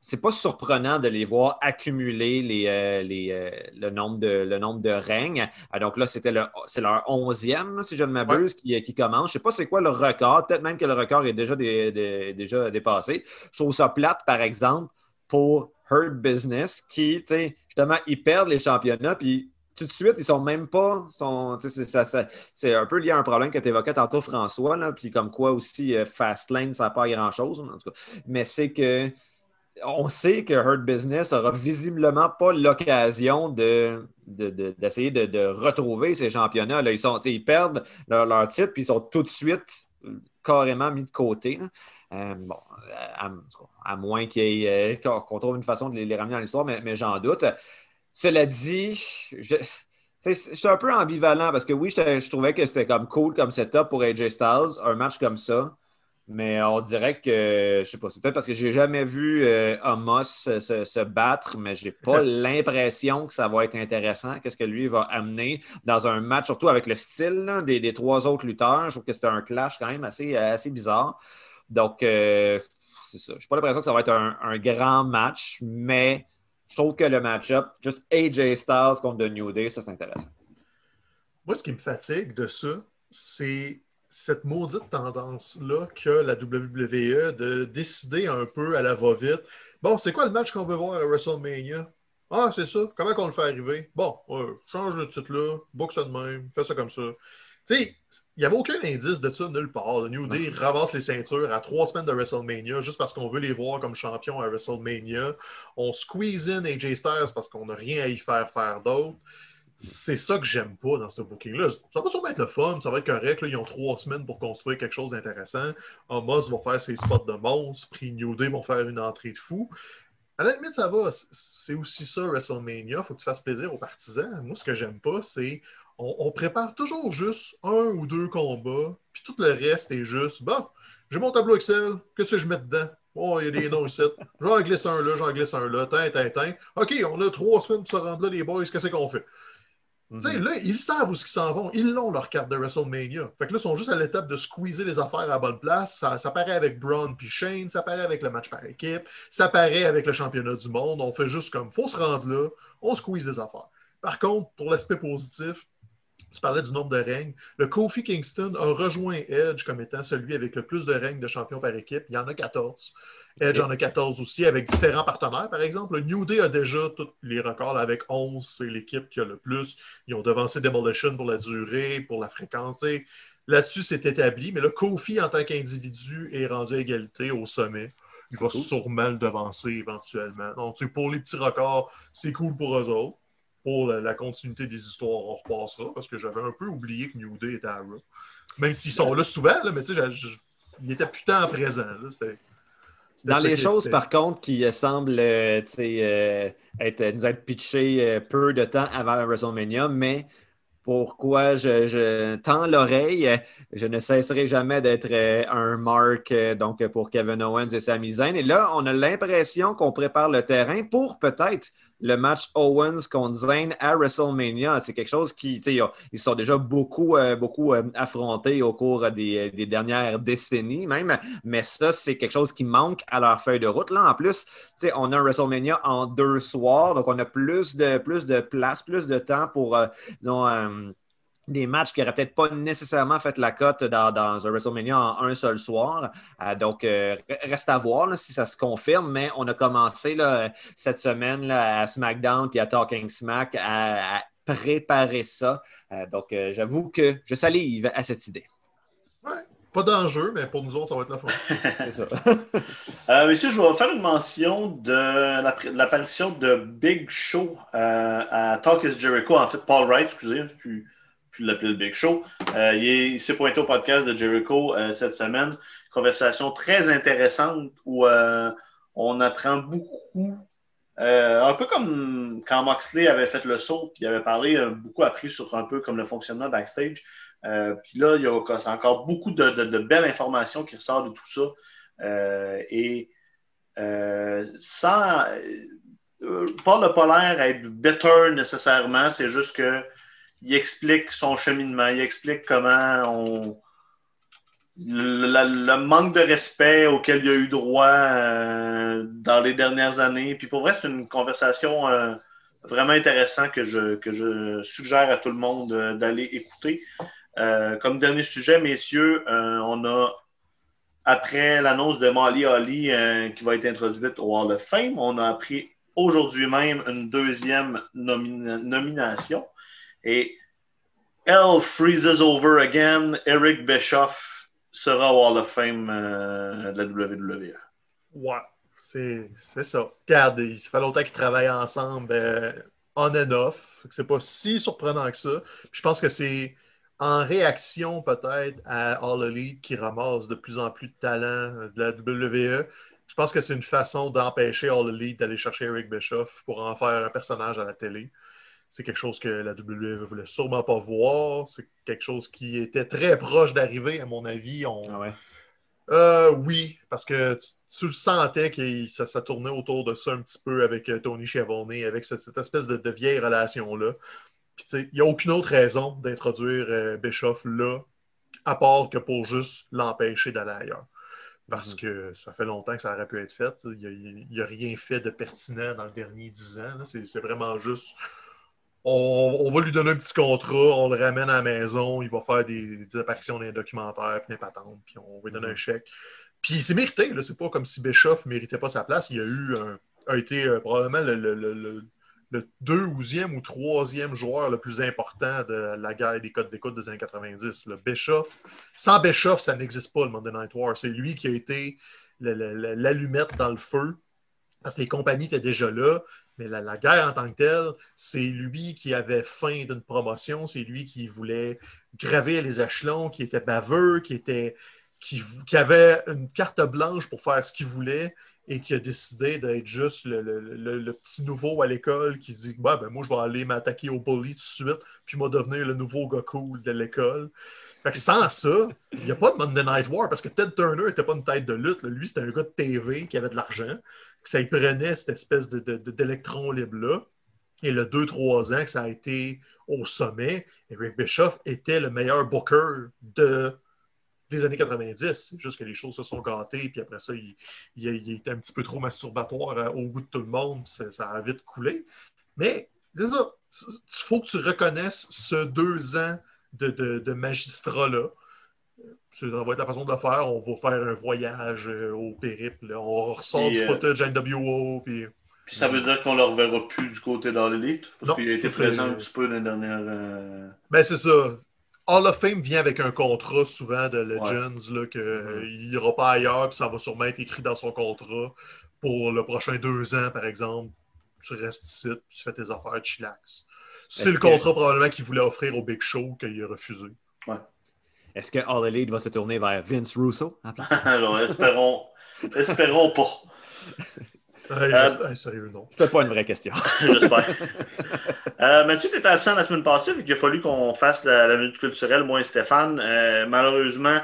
c'est pas surprenant de les voir accumuler les, euh, euh, le, nombre de, le nombre de règnes. Ah, donc là, c'était c'est leur onzième, si je ne m'abuse, qui, qui, commence. Je ne sais pas c'est quoi le record. Peut-être même que le record est déjà, déjà dépassé. Je trouve ça plate, par exemple, pour Hurt Business qui, tu sais, justement, ils perdent les championnats, puis tout de suite, ils sont même pas. Sont, c'est un peu lié à un problème que tu évoquais tantôt, François, là, puis comme quoi aussi euh, Fastlane, ça n'a pas grand-chose, en tout cas. Mais c'est que on sait que Hurt Business aura visiblement pas l'occasion de, d'essayer de, retrouver ces championnats. Là, ils, perdent leur, titre, puis ils sont tout de suite carrément mis de côté. Euh, bon, à, moins euh, qu'on trouve une façon de les, ramener dans l'histoire, mais, j'en doute. Cela dit, je, suis un peu ambivalent parce que oui, je, trouvais que c'était comme cool comme setup pour AJ Styles, un match comme ça. Mais on dirait que, je sais pas, c'est peut-être parce que j'ai jamais vu euh, Amos se, se battre, mais j'ai pas l'impression que ça va être intéressant. Qu'est-ce que lui va amener dans un match, surtout avec le style là, des, des, trois autres lutteurs. Je trouve que c'était un clash quand même assez, assez bizarre. Donc, euh, c'est ça. Je n'ai pas l'impression que ça va être un, un, grand match, mais je trouve que le match-up, juste AJ Styles contre The New Day, ça, c'est intéressant. Moi, ce qui me fatigue de ça, c'est cette maudite tendance-là que la WWE de décider un peu à la va-vite. Bon, c'est quoi le match qu'on veut voir à WrestleMania? Ah, c'est ça. Comment qu'on le fait arriver? Bon, change le titre-là, book ça de même, fais ça comme ça. Tu sais, il n'y avait aucun indice de ça nulle part. Le New Day ramasse les ceintures à trois semaines de WrestleMania juste parce qu'on veut les voir comme champions à WrestleMania. On squeeze in AJ Styles parce qu'on n'a rien à y faire faire d'autre c'est ça que j'aime pas dans ce booking-là. Ça va sûrement être le fun, ça va être correct. Là, ils ont trois semaines pour construire quelque chose d'intéressant. Amos va faire ses spots de monstre, puis New Day vont faire une entrée de fou. À la limite, ça va. C'est aussi ça, WrestleMania. Faut que tu fasses plaisir aux partisans. Moi, ce que j'aime pas, c'est on, prépare toujours juste un ou deux combats, puis tout le reste est juste bon, j'ai mon tableau Excel, qu'est-ce que je mets dedans? Oh, il y a des noms ici. J'en glisse un là, j'en glisse un là, tin, tin, tin. OK, on a trois semaines pour se rendre là, les boys, qu'est-ce qu'on fait? Mhm. Là, ils savent où ils s'en vont. Ils l'ont, leur carte de WrestleMania. Fait que là, ils sont juste à l'étape de squeezer les affaires à la bonne place. Ça, ça paraît avec Braun puis Shane, ça paraît avec le match par équipe, ça paraît avec le championnat du monde. On fait juste comme, faut se rendre là, on squeeze les affaires. Par contre, pour l'aspect positif, tu parlais du nombre de règnes. Le Kofi Kingston a rejoint Edge comme étant celui avec le plus de règnes de champion par équipe. Il y en a 14. Edge en a 14 aussi avec différents partenaires, par exemple. Le New Day a déjà tous les records avec 11. C'est l'équipe qui a le plus. Ils ont devancé Demolition pour la durée, pour la fréquence. Là-dessus, c'est établi. Mais le Kofi, en tant qu'individu, est rendu à égalité au sommet. Il va sûrement le devancer éventuellement. Donc, pour les petits records, c'est cool pour eux autres. Pour la, continuité des histoires, on repassera parce que j'avais un peu oublié que New Day était à Raw. Même s'ils sont là souvent, là, mais tu sais, il était putain en présent. C'était dans les choses, par contre, qui euh, semblent euh, euh, être, nous être pitchées peu de temps avant WrestleMania, mais pourquoi je, tends l'oreille. Je ne cesserai jamais d'être un mark donc pour Kevin Owens et Sami Zayn. Et là, on a l'impression qu'on prépare le terrain pour peut-être le match Owens contre Zayn à WrestleMania. C'est quelque chose qui, ils sont déjà beaucoup, euh, beaucoup euh, affrontés au cours des, dernières décennies même, mais ça, c'est quelque chose qui manque à leur feuille de route. Là, en plus, on a un WrestleMania en deux soirs, donc on a plus de, plus de place, plus de temps pour, euh, disons, des matchs qui n'auraient peut-être pas nécessairement fait la cote dans, un WrestleMania en un seul soir. Euh, donc, euh, reste à voir si ça se confirme, mais on a commencé là, cette semaine là, à SmackDown et à Talking Smack à, préparer ça. Euh, donc, j'avoue que je salive à cette idée. Ouais. Pas d'enjeu, mais pour nous autres, ça va être la fin. C'est ça. Monsieur, je vais faire une mention de l'apparition de Big Show à Talk is Jericho. En fait, Paul Wright, excusez, puis l'appeler le Big Show. Euh, il s'est pointé au podcast de Jericho euh, cette semaine. Conversation très intéressante où euh, on apprend beaucoup. un peu comme quand Moxley avait fait le saut, puis il avait parlé, beaucoup appris sur un peu comme le fonctionnement backstage. puis là, il y a encore beaucoup de, belles informations qui ressortent de tout ça. et sans. Pas l'air être better nécessairement, c'est juste que il explique son cheminement, il explique comment on. Le, manque de respect auquel il a eu droit euh, dans les dernières années. Puis pour vrai, c'est une conversation euh, vraiment intéressante que je, suggère à tout le monde euh, d'aller écouter. comme dernier sujet, messieurs, on a, après l'annonce de Molly Holly qui va être introduite au Hall of Fame, on a appris aujourd'hui même une deuxième nomination. Et Hell freezes over again. Eric Bischoff sera au Hall of Fame euh, de la WWE. Ouais, c'est ça. Regarde, ça fait longtemps qu'ils travaillent ensemble euh, on and off. C'est pas si surprenant que ça. je pense que c'est en réaction peut-être à All Elite qui ramasse de plus en plus de talent de la WWE. Je pense que c'est une façon d'empêcher All Elite d'aller chercher Eric Bischoff pour en faire un personnage à la télé. C'est quelque chose que la WWE ne voulait sûrement pas voir. C'est quelque chose qui était très proche d'arriver, à mon avis. On, ah Euh, oui, parce que tu, tu le sentais que ça, ça tournait autour de ça un petit peu avec euh, Tony Schiavone, avec cette, cette espèce de, de vieille relation-là. Puis, tu sais, il n'y a aucune autre raison d'introduire euh, Bischoff là, à part que pour juste l'empêcher d'aller ailleurs. Parce Mhm. que ça fait longtemps que ça aurait pu être fait. Il n'y a, rien fait de pertinent dans le dernier dix ans. c'est vraiment juste. On, on va lui donner un petit contrat, on le ramène à la maison, il va faire des, des apparitions dans les documentaires, puis patentes, puis on va lui donner un chèque. Puis c'est mérité, là. c'est pas comme si Bischoff ne méritait pas sa place. Il a eu un- a été euh, probablement le, le, le, le- deuxième ou troisième joueur le plus important de la guerre des codes d'écoute des années 90. Le Bischoff, sans Bischoff, ça n'existe pas le Monday Night War. C'est lui qui a été l'allumette dans le feu parce que les compagnies étaient déjà là. Mais la, guerre en tant que telle, c'est lui qui avait faim d'une promotion, c'est lui qui voulait gravir les échelons, qui était baveux, qui, était, qui, qui avait une carte blanche pour faire ce qu'il voulait et qui a décidé d'être juste le, le- petit nouveau à l'école qui dit bah, ben, Moi, je vais aller m'attaquer au bully tout de suite, puis moi devenir le nouveau gars cool de l'école. Fait que sans ça, il n'y a pas de Monday Night War parce que Ted Turner n'était pas une tête de lutte. Lui, c'était un gars de TV qui avait de l'argent, que ça y prenait cette espèce de- de- de- d'électron libre-là. Et le 2-3 ans que ça a été au sommet, Eric Bischoff était le meilleur booker de, des années 90. C'est juste que les choses se sont gâtées, puis après ça, il, était un petit peu trop masturbatoire euh, au goût de tout le monde, ça, a vite coulé. Mais c'est. Il faut que tu reconnaisses ce deux ans de, de, de magistrat-là. Ça va être la façon de le faire. On va faire un voyage euh, au périple. là. On ressort du euh, footage NWO. Puis... Puis ça veut dire qu'on ne le reverra plus du côté dans l'élite, parce Non, qu'il a été présent c'est- un petit peu dans les dernières. euh, Ben, c'est ça. Hall of Fame vient avec un contrat souvent de Legends, là, que, euh, il n'ira pas ailleurs, puis ça va sûrement être écrit dans son contrat pour le prochain deux ans, par exemple. Tu restes ici, tu fais tes affaires, chillax. C'est Est-ce le que- contrat probablement qu'il voulait offrir au Big Show qu'il a refusé. Est-ce que All Elite va se tourner vers Vince Russo à la place? Alors, espérons, espérons pas. Euh, sérieux, non. C'était pas une vraie question. J'espère. Euh, Mathieu, tu étais absent la semaine passée, fait qu'il a fallu qu'on fasse la, la minute culturelle, moi et Stéphane. Euh, malheureusement,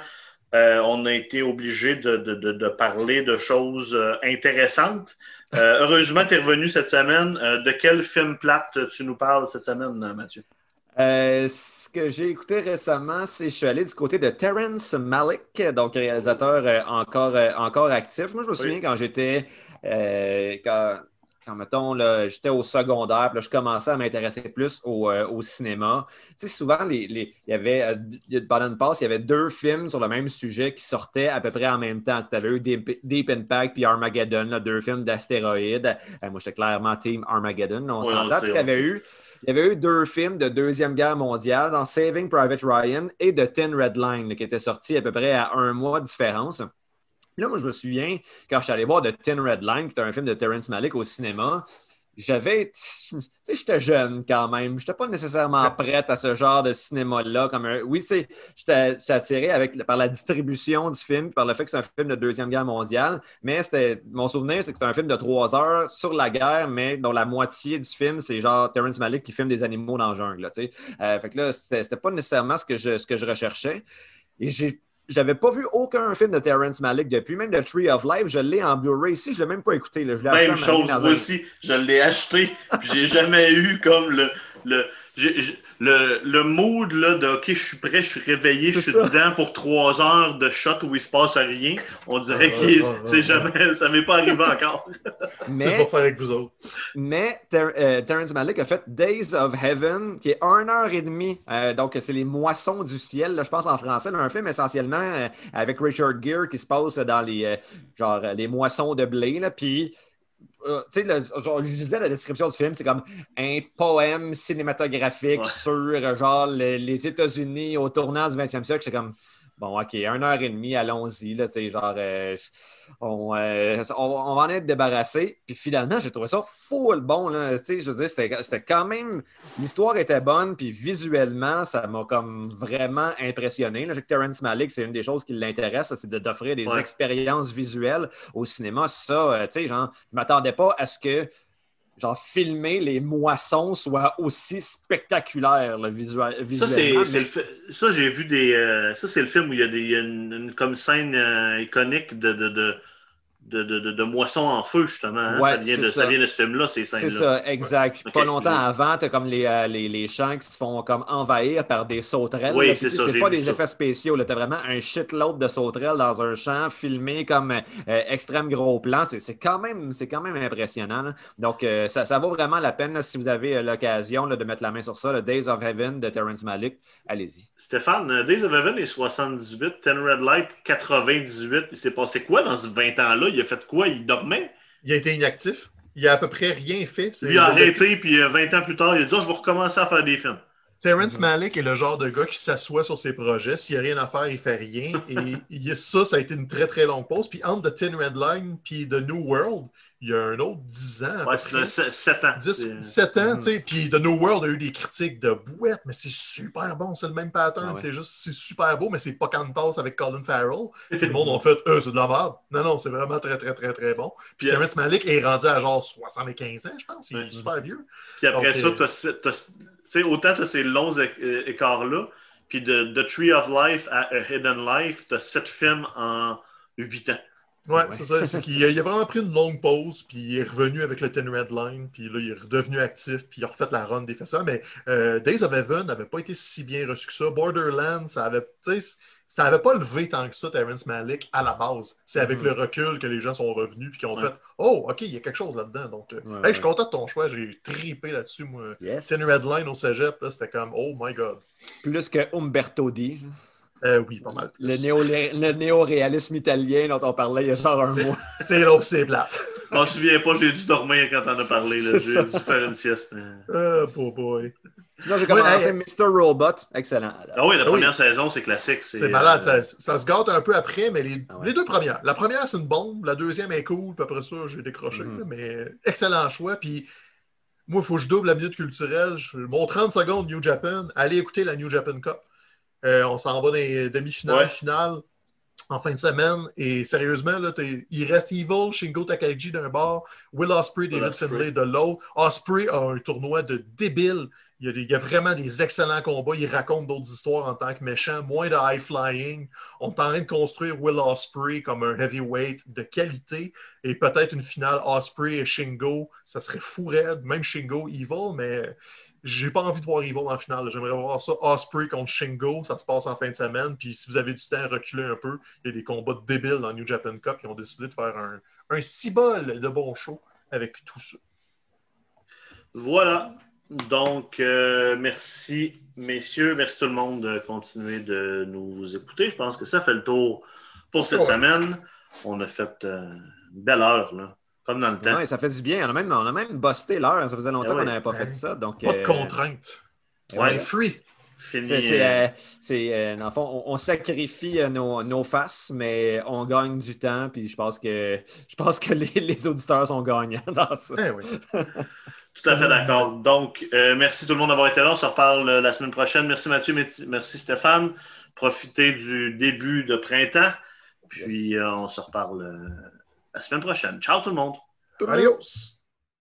euh, on a été obligé de, de- de- de parler de choses euh, intéressantes. Euh, heureusement, tu es revenu cette semaine. Euh, de quel film plate tu nous parles cette semaine, euh, Mathieu? Ce que j'ai écouté récemment, c'est je suis allé du côté de Terrence Malick, donc réalisateur euh, encore, euh, encore actif. Moi, je me souviens quand j'étais euh, quand, quand, mettons, j'étais au secondaire, puis là, je commençais à m'intéresser plus au, euh, au cinéma. Tu sais, souvent, les, les- il y avait, euh, il y a- pendant une passe, il y avait deux films sur le même sujet qui sortaient à peu près en même temps. Tu avais eu Deep, Deep Impact puis Armageddon, là, deux films d'astéroïdes. Euh, moi, j'étais clairement Team Armageddon, on Oui, s'entend. le sait. eu il y avait eu deux films de Deuxième Guerre mondiale, dans Saving Private Ryan et The Tin Red Line, qui étaient sortis à peu près à un mois de différence. Puis là, moi, je me souviens, quand je suis allé voir The Tin Red Line, qui était un film de Terrence Malick au cinéma, j'avais. Tu sais, j'étais jeune quand même. J'étais pas nécessairement prête à ce genre de cinéma-là. Comme un... Oui, tu sais, j'étais attiré avec, par la distribution du film, par le fait que c'est un film de Deuxième Guerre mondiale. Mais c'était mon souvenir, c'est que c'est un film de trois heures sur la guerre, mais dont la moitié du film, c'est genre Terrence Malick qui filme des animaux dans la jungle. là, tu sais. Euh, fait que là, c'était c'était pas nécessairement ce que je, ce que je recherchais. Et j'ai j'avais pas vu aucun film de Terrence Malick depuis, même The Tree of Life, je l'ai en Blu-ray ici, je l'ai même pas écouté. là. Je acheté Même chose, moi aussi, je l'ai acheté, j'ai jamais eu comme le, le, le, le mood là, de OK, je suis prêt, je suis réveillé, je suis ça. dedans pour trois heures de shot où il se passe rien. On dirait Ah, que ah, ah, c'est ah. jamais, ça m'est pas arrivé encore. Que je Mais vais faire avec vous autres. Mais Ter- euh, Terrence Malick a fait Days of Heaven, qui est 1 heure et demie. Euh, donc, c'est les moissons du ciel, là, je pense en français. là, un film essentiellement euh, avec Richard Gere qui se passe dans les, euh, genre, les moissons de blé. Là, puis, euh, tu sais, je disais la description du film, c'est comme un poème cinématographique Ouais. sur euh, genre le- les États-Unis au tournant du 20e siècle. C'est comme. Bon, OK, 1 heure et demie, allons-y. Là, genre, euh, on, euh, on, on va en être débarrassé. Puis finalement, j'ai trouvé ça full bon. Là. Je veux dire, c'était quand même. L'histoire était bonne, puis visuellement, ça m'a comme vraiment impressionné. Là. Que Terrence Malick, c'est une des choses qui l'intéresse, c'est de- d'offrir des Ouais. expériences visuelles au cinéma. Ça, euh, tu sais, genre, je m'attendais pas à ce que genre filmer les moissons soit aussi spectaculaire le visuel, ça, visuellement. c'est, mais- ça, j'ai vu des. euh, ça, c'est le film où il y a, des, il y a une, une comme scène euh, iconique de, de, de, de, de, de- moisson en feu, justement. hein. Ouais, ça, vient de, ça ça. vient de ce film-là, ces scènes-là. C'est ça, exact. Puis Pas longtemps avant, tu as comme les, euh, les, les champs qui se font comme envahir par des sauterelles. Oui, c'est ça, C'est pas des ça. effets spéciaux. Tu as vraiment un shitload de sauterelles dans un champ filmé comme euh, extrême gros plan. C'est quand, même- quand même impressionnant. là. Donc, euh, ça, ça vaut vraiment la peine là, si vous avez l'occasion de mettre la main sur ça. Le Days of Heaven de Terrence Malick. Allez-y. Stéphane, Days of Heaven est 78, Ten Red Light 98. Il s'est passé quoi dans ce 20 ans-là? Il a fait quoi? Il dormait? Il a été inactif. Il a à peu près rien fait. Lui a arrêté, puis euh, 20 ans plus tard, il a dit Ah, Je vais recommencer à faire des films. Terrence Mhm. Malick est le genre de gars qui s'assoit sur ses projets. S'il n'y a rien à faire, il fait rien. Et il ça, ça a été une très très longue pause. Puis entre The Tin Red Line puis The New World, il y a un autre 10 ans. Ouais, c'est près. le 7 ans. 10, C'est- 17 ans, Mhm. tu sais. Puis The New World a eu des critiques de bouette, mais c'est super bon. C'est le même pattern. Ah ouais. C'est juste, c'est super beau, mais c'est pas Cantos avec Colin Farrell. Puis le monde a fait, euh, c'est de la merde. Non, non, c'est vraiment très, très, très, très bon. Puis Puis, Terrence Malick est rendu à genre 75 ans, je pense. Il est Ouais. super vieux. Puis après ça, t'as sais, autant tu ces longs écarts-là, puis de The Tree of Life à A Hidden Life, tu as sept films en 8 ans. Ouais, Ouais. c'est ça. C'est qu'il a, il a vraiment pris une longue pause, puis il est revenu avec le Ten Red Line, puis là, il est redevenu actif, puis il a refait la run des faiseurs. Mais euh, Days of Heaven n'avait pas été si bien reçu que ça. Borderlands, ça avait, ça avait pas levé tant que ça, Terrence Malick, à la base. C'est avec Mhm. le recul que les gens sont revenus, puis qui ont Ouais. fait Oh, OK, il y a quelque chose là-dedans. Donc, euh, Ouais, hey, je suis content de ton choix. J'ai tripé là-dessus, moi. Yes. Ten Red Line au cégep, là, c'était comme Oh my God. Plus que Umberto D. Euh, oui, pas mal. plus. Le, néo- le néo-réalisme italien dont on parlait il y a genre un C'est- mois. C'est long, c'est plate. Je m'en souviens pas, j'ai dû dormir quand t'en as parlé. J'ai dû faire une sieste. Oh, boy. Sinon, j'ai commencé. Mr. Robot. Excellent. Ah oui, la Ah oui. première saison, c'est classique. C'est malade, euh, ça, ça se gâte un peu après, mais les, Ah ouais. les deux premières. La première, c'est une bombe, la deuxième est cool, puis après ça, j'ai décroché. Mhm. là, mais excellent choix. Puis moi, il faut que je double la minute culturelle. Je- mon 30 secondes New Japan, allez écouter la New Japan Cup. Euh, on s'en va dans les demi-finales, Ouais. finales en fin de semaine. Et sérieusement, là, il reste Evil, Shingo Takagi d'un bord, Will Ospreay, David Ospreay. Finlay de l'autre. Ospreay a un tournoi de débile. Il y, a des- il y a vraiment des excellents combats. Il raconte d'autres histoires en tant que méchant. Moins de high flying. On est en train de construire Will Ospreay comme un heavyweight de qualité. Et peut-être une finale Ospreay et Shingo. Ça serait fou raide. Même Shingo, Evil, mais j'ai pas envie de voir Evil en finale. J'aimerais voir ça. Ospreay contre Shingo. Ça se passe en fin de semaine. Puis si vous avez du temps, reculez un peu. Il y a des combats débiles dans New Japan Cup. Ils ont décidé de faire un, un cibole de bon show avec tout ça. Voilà. Donc, euh, merci, messieurs. Merci tout le monde de continuer de nous écouter. Je pense que ça fait le tour pour cette Ouais. semaine. On a fait euh, une belle heure, là, comme dans le temps. Ouais, ça fait du bien. On a même, on a même busté l'heure. Ça faisait longtemps oui. qu'on n'avait pas Ouais. fait ça. Donc, Pas de euh, contraintes. On Ouais. est free. Fini. C'est, c'est, euh, euh, c'est, euh, dans le fond, on, on sacrifie euh, nos, nos faces, mais on gagne du temps. Puis je pense que, je pense que les, les auditeurs sont gagnants dans ça. Eh oui. Tout à fait d'accord. Donc, euh, merci tout le monde d'avoir été là. On se reparle la semaine prochaine. Merci Mathieu, merci- Stéphane. Profitez du début de printemps. Puis euh, on se reparle euh, la semaine prochaine. Ciao tout le monde. Adios.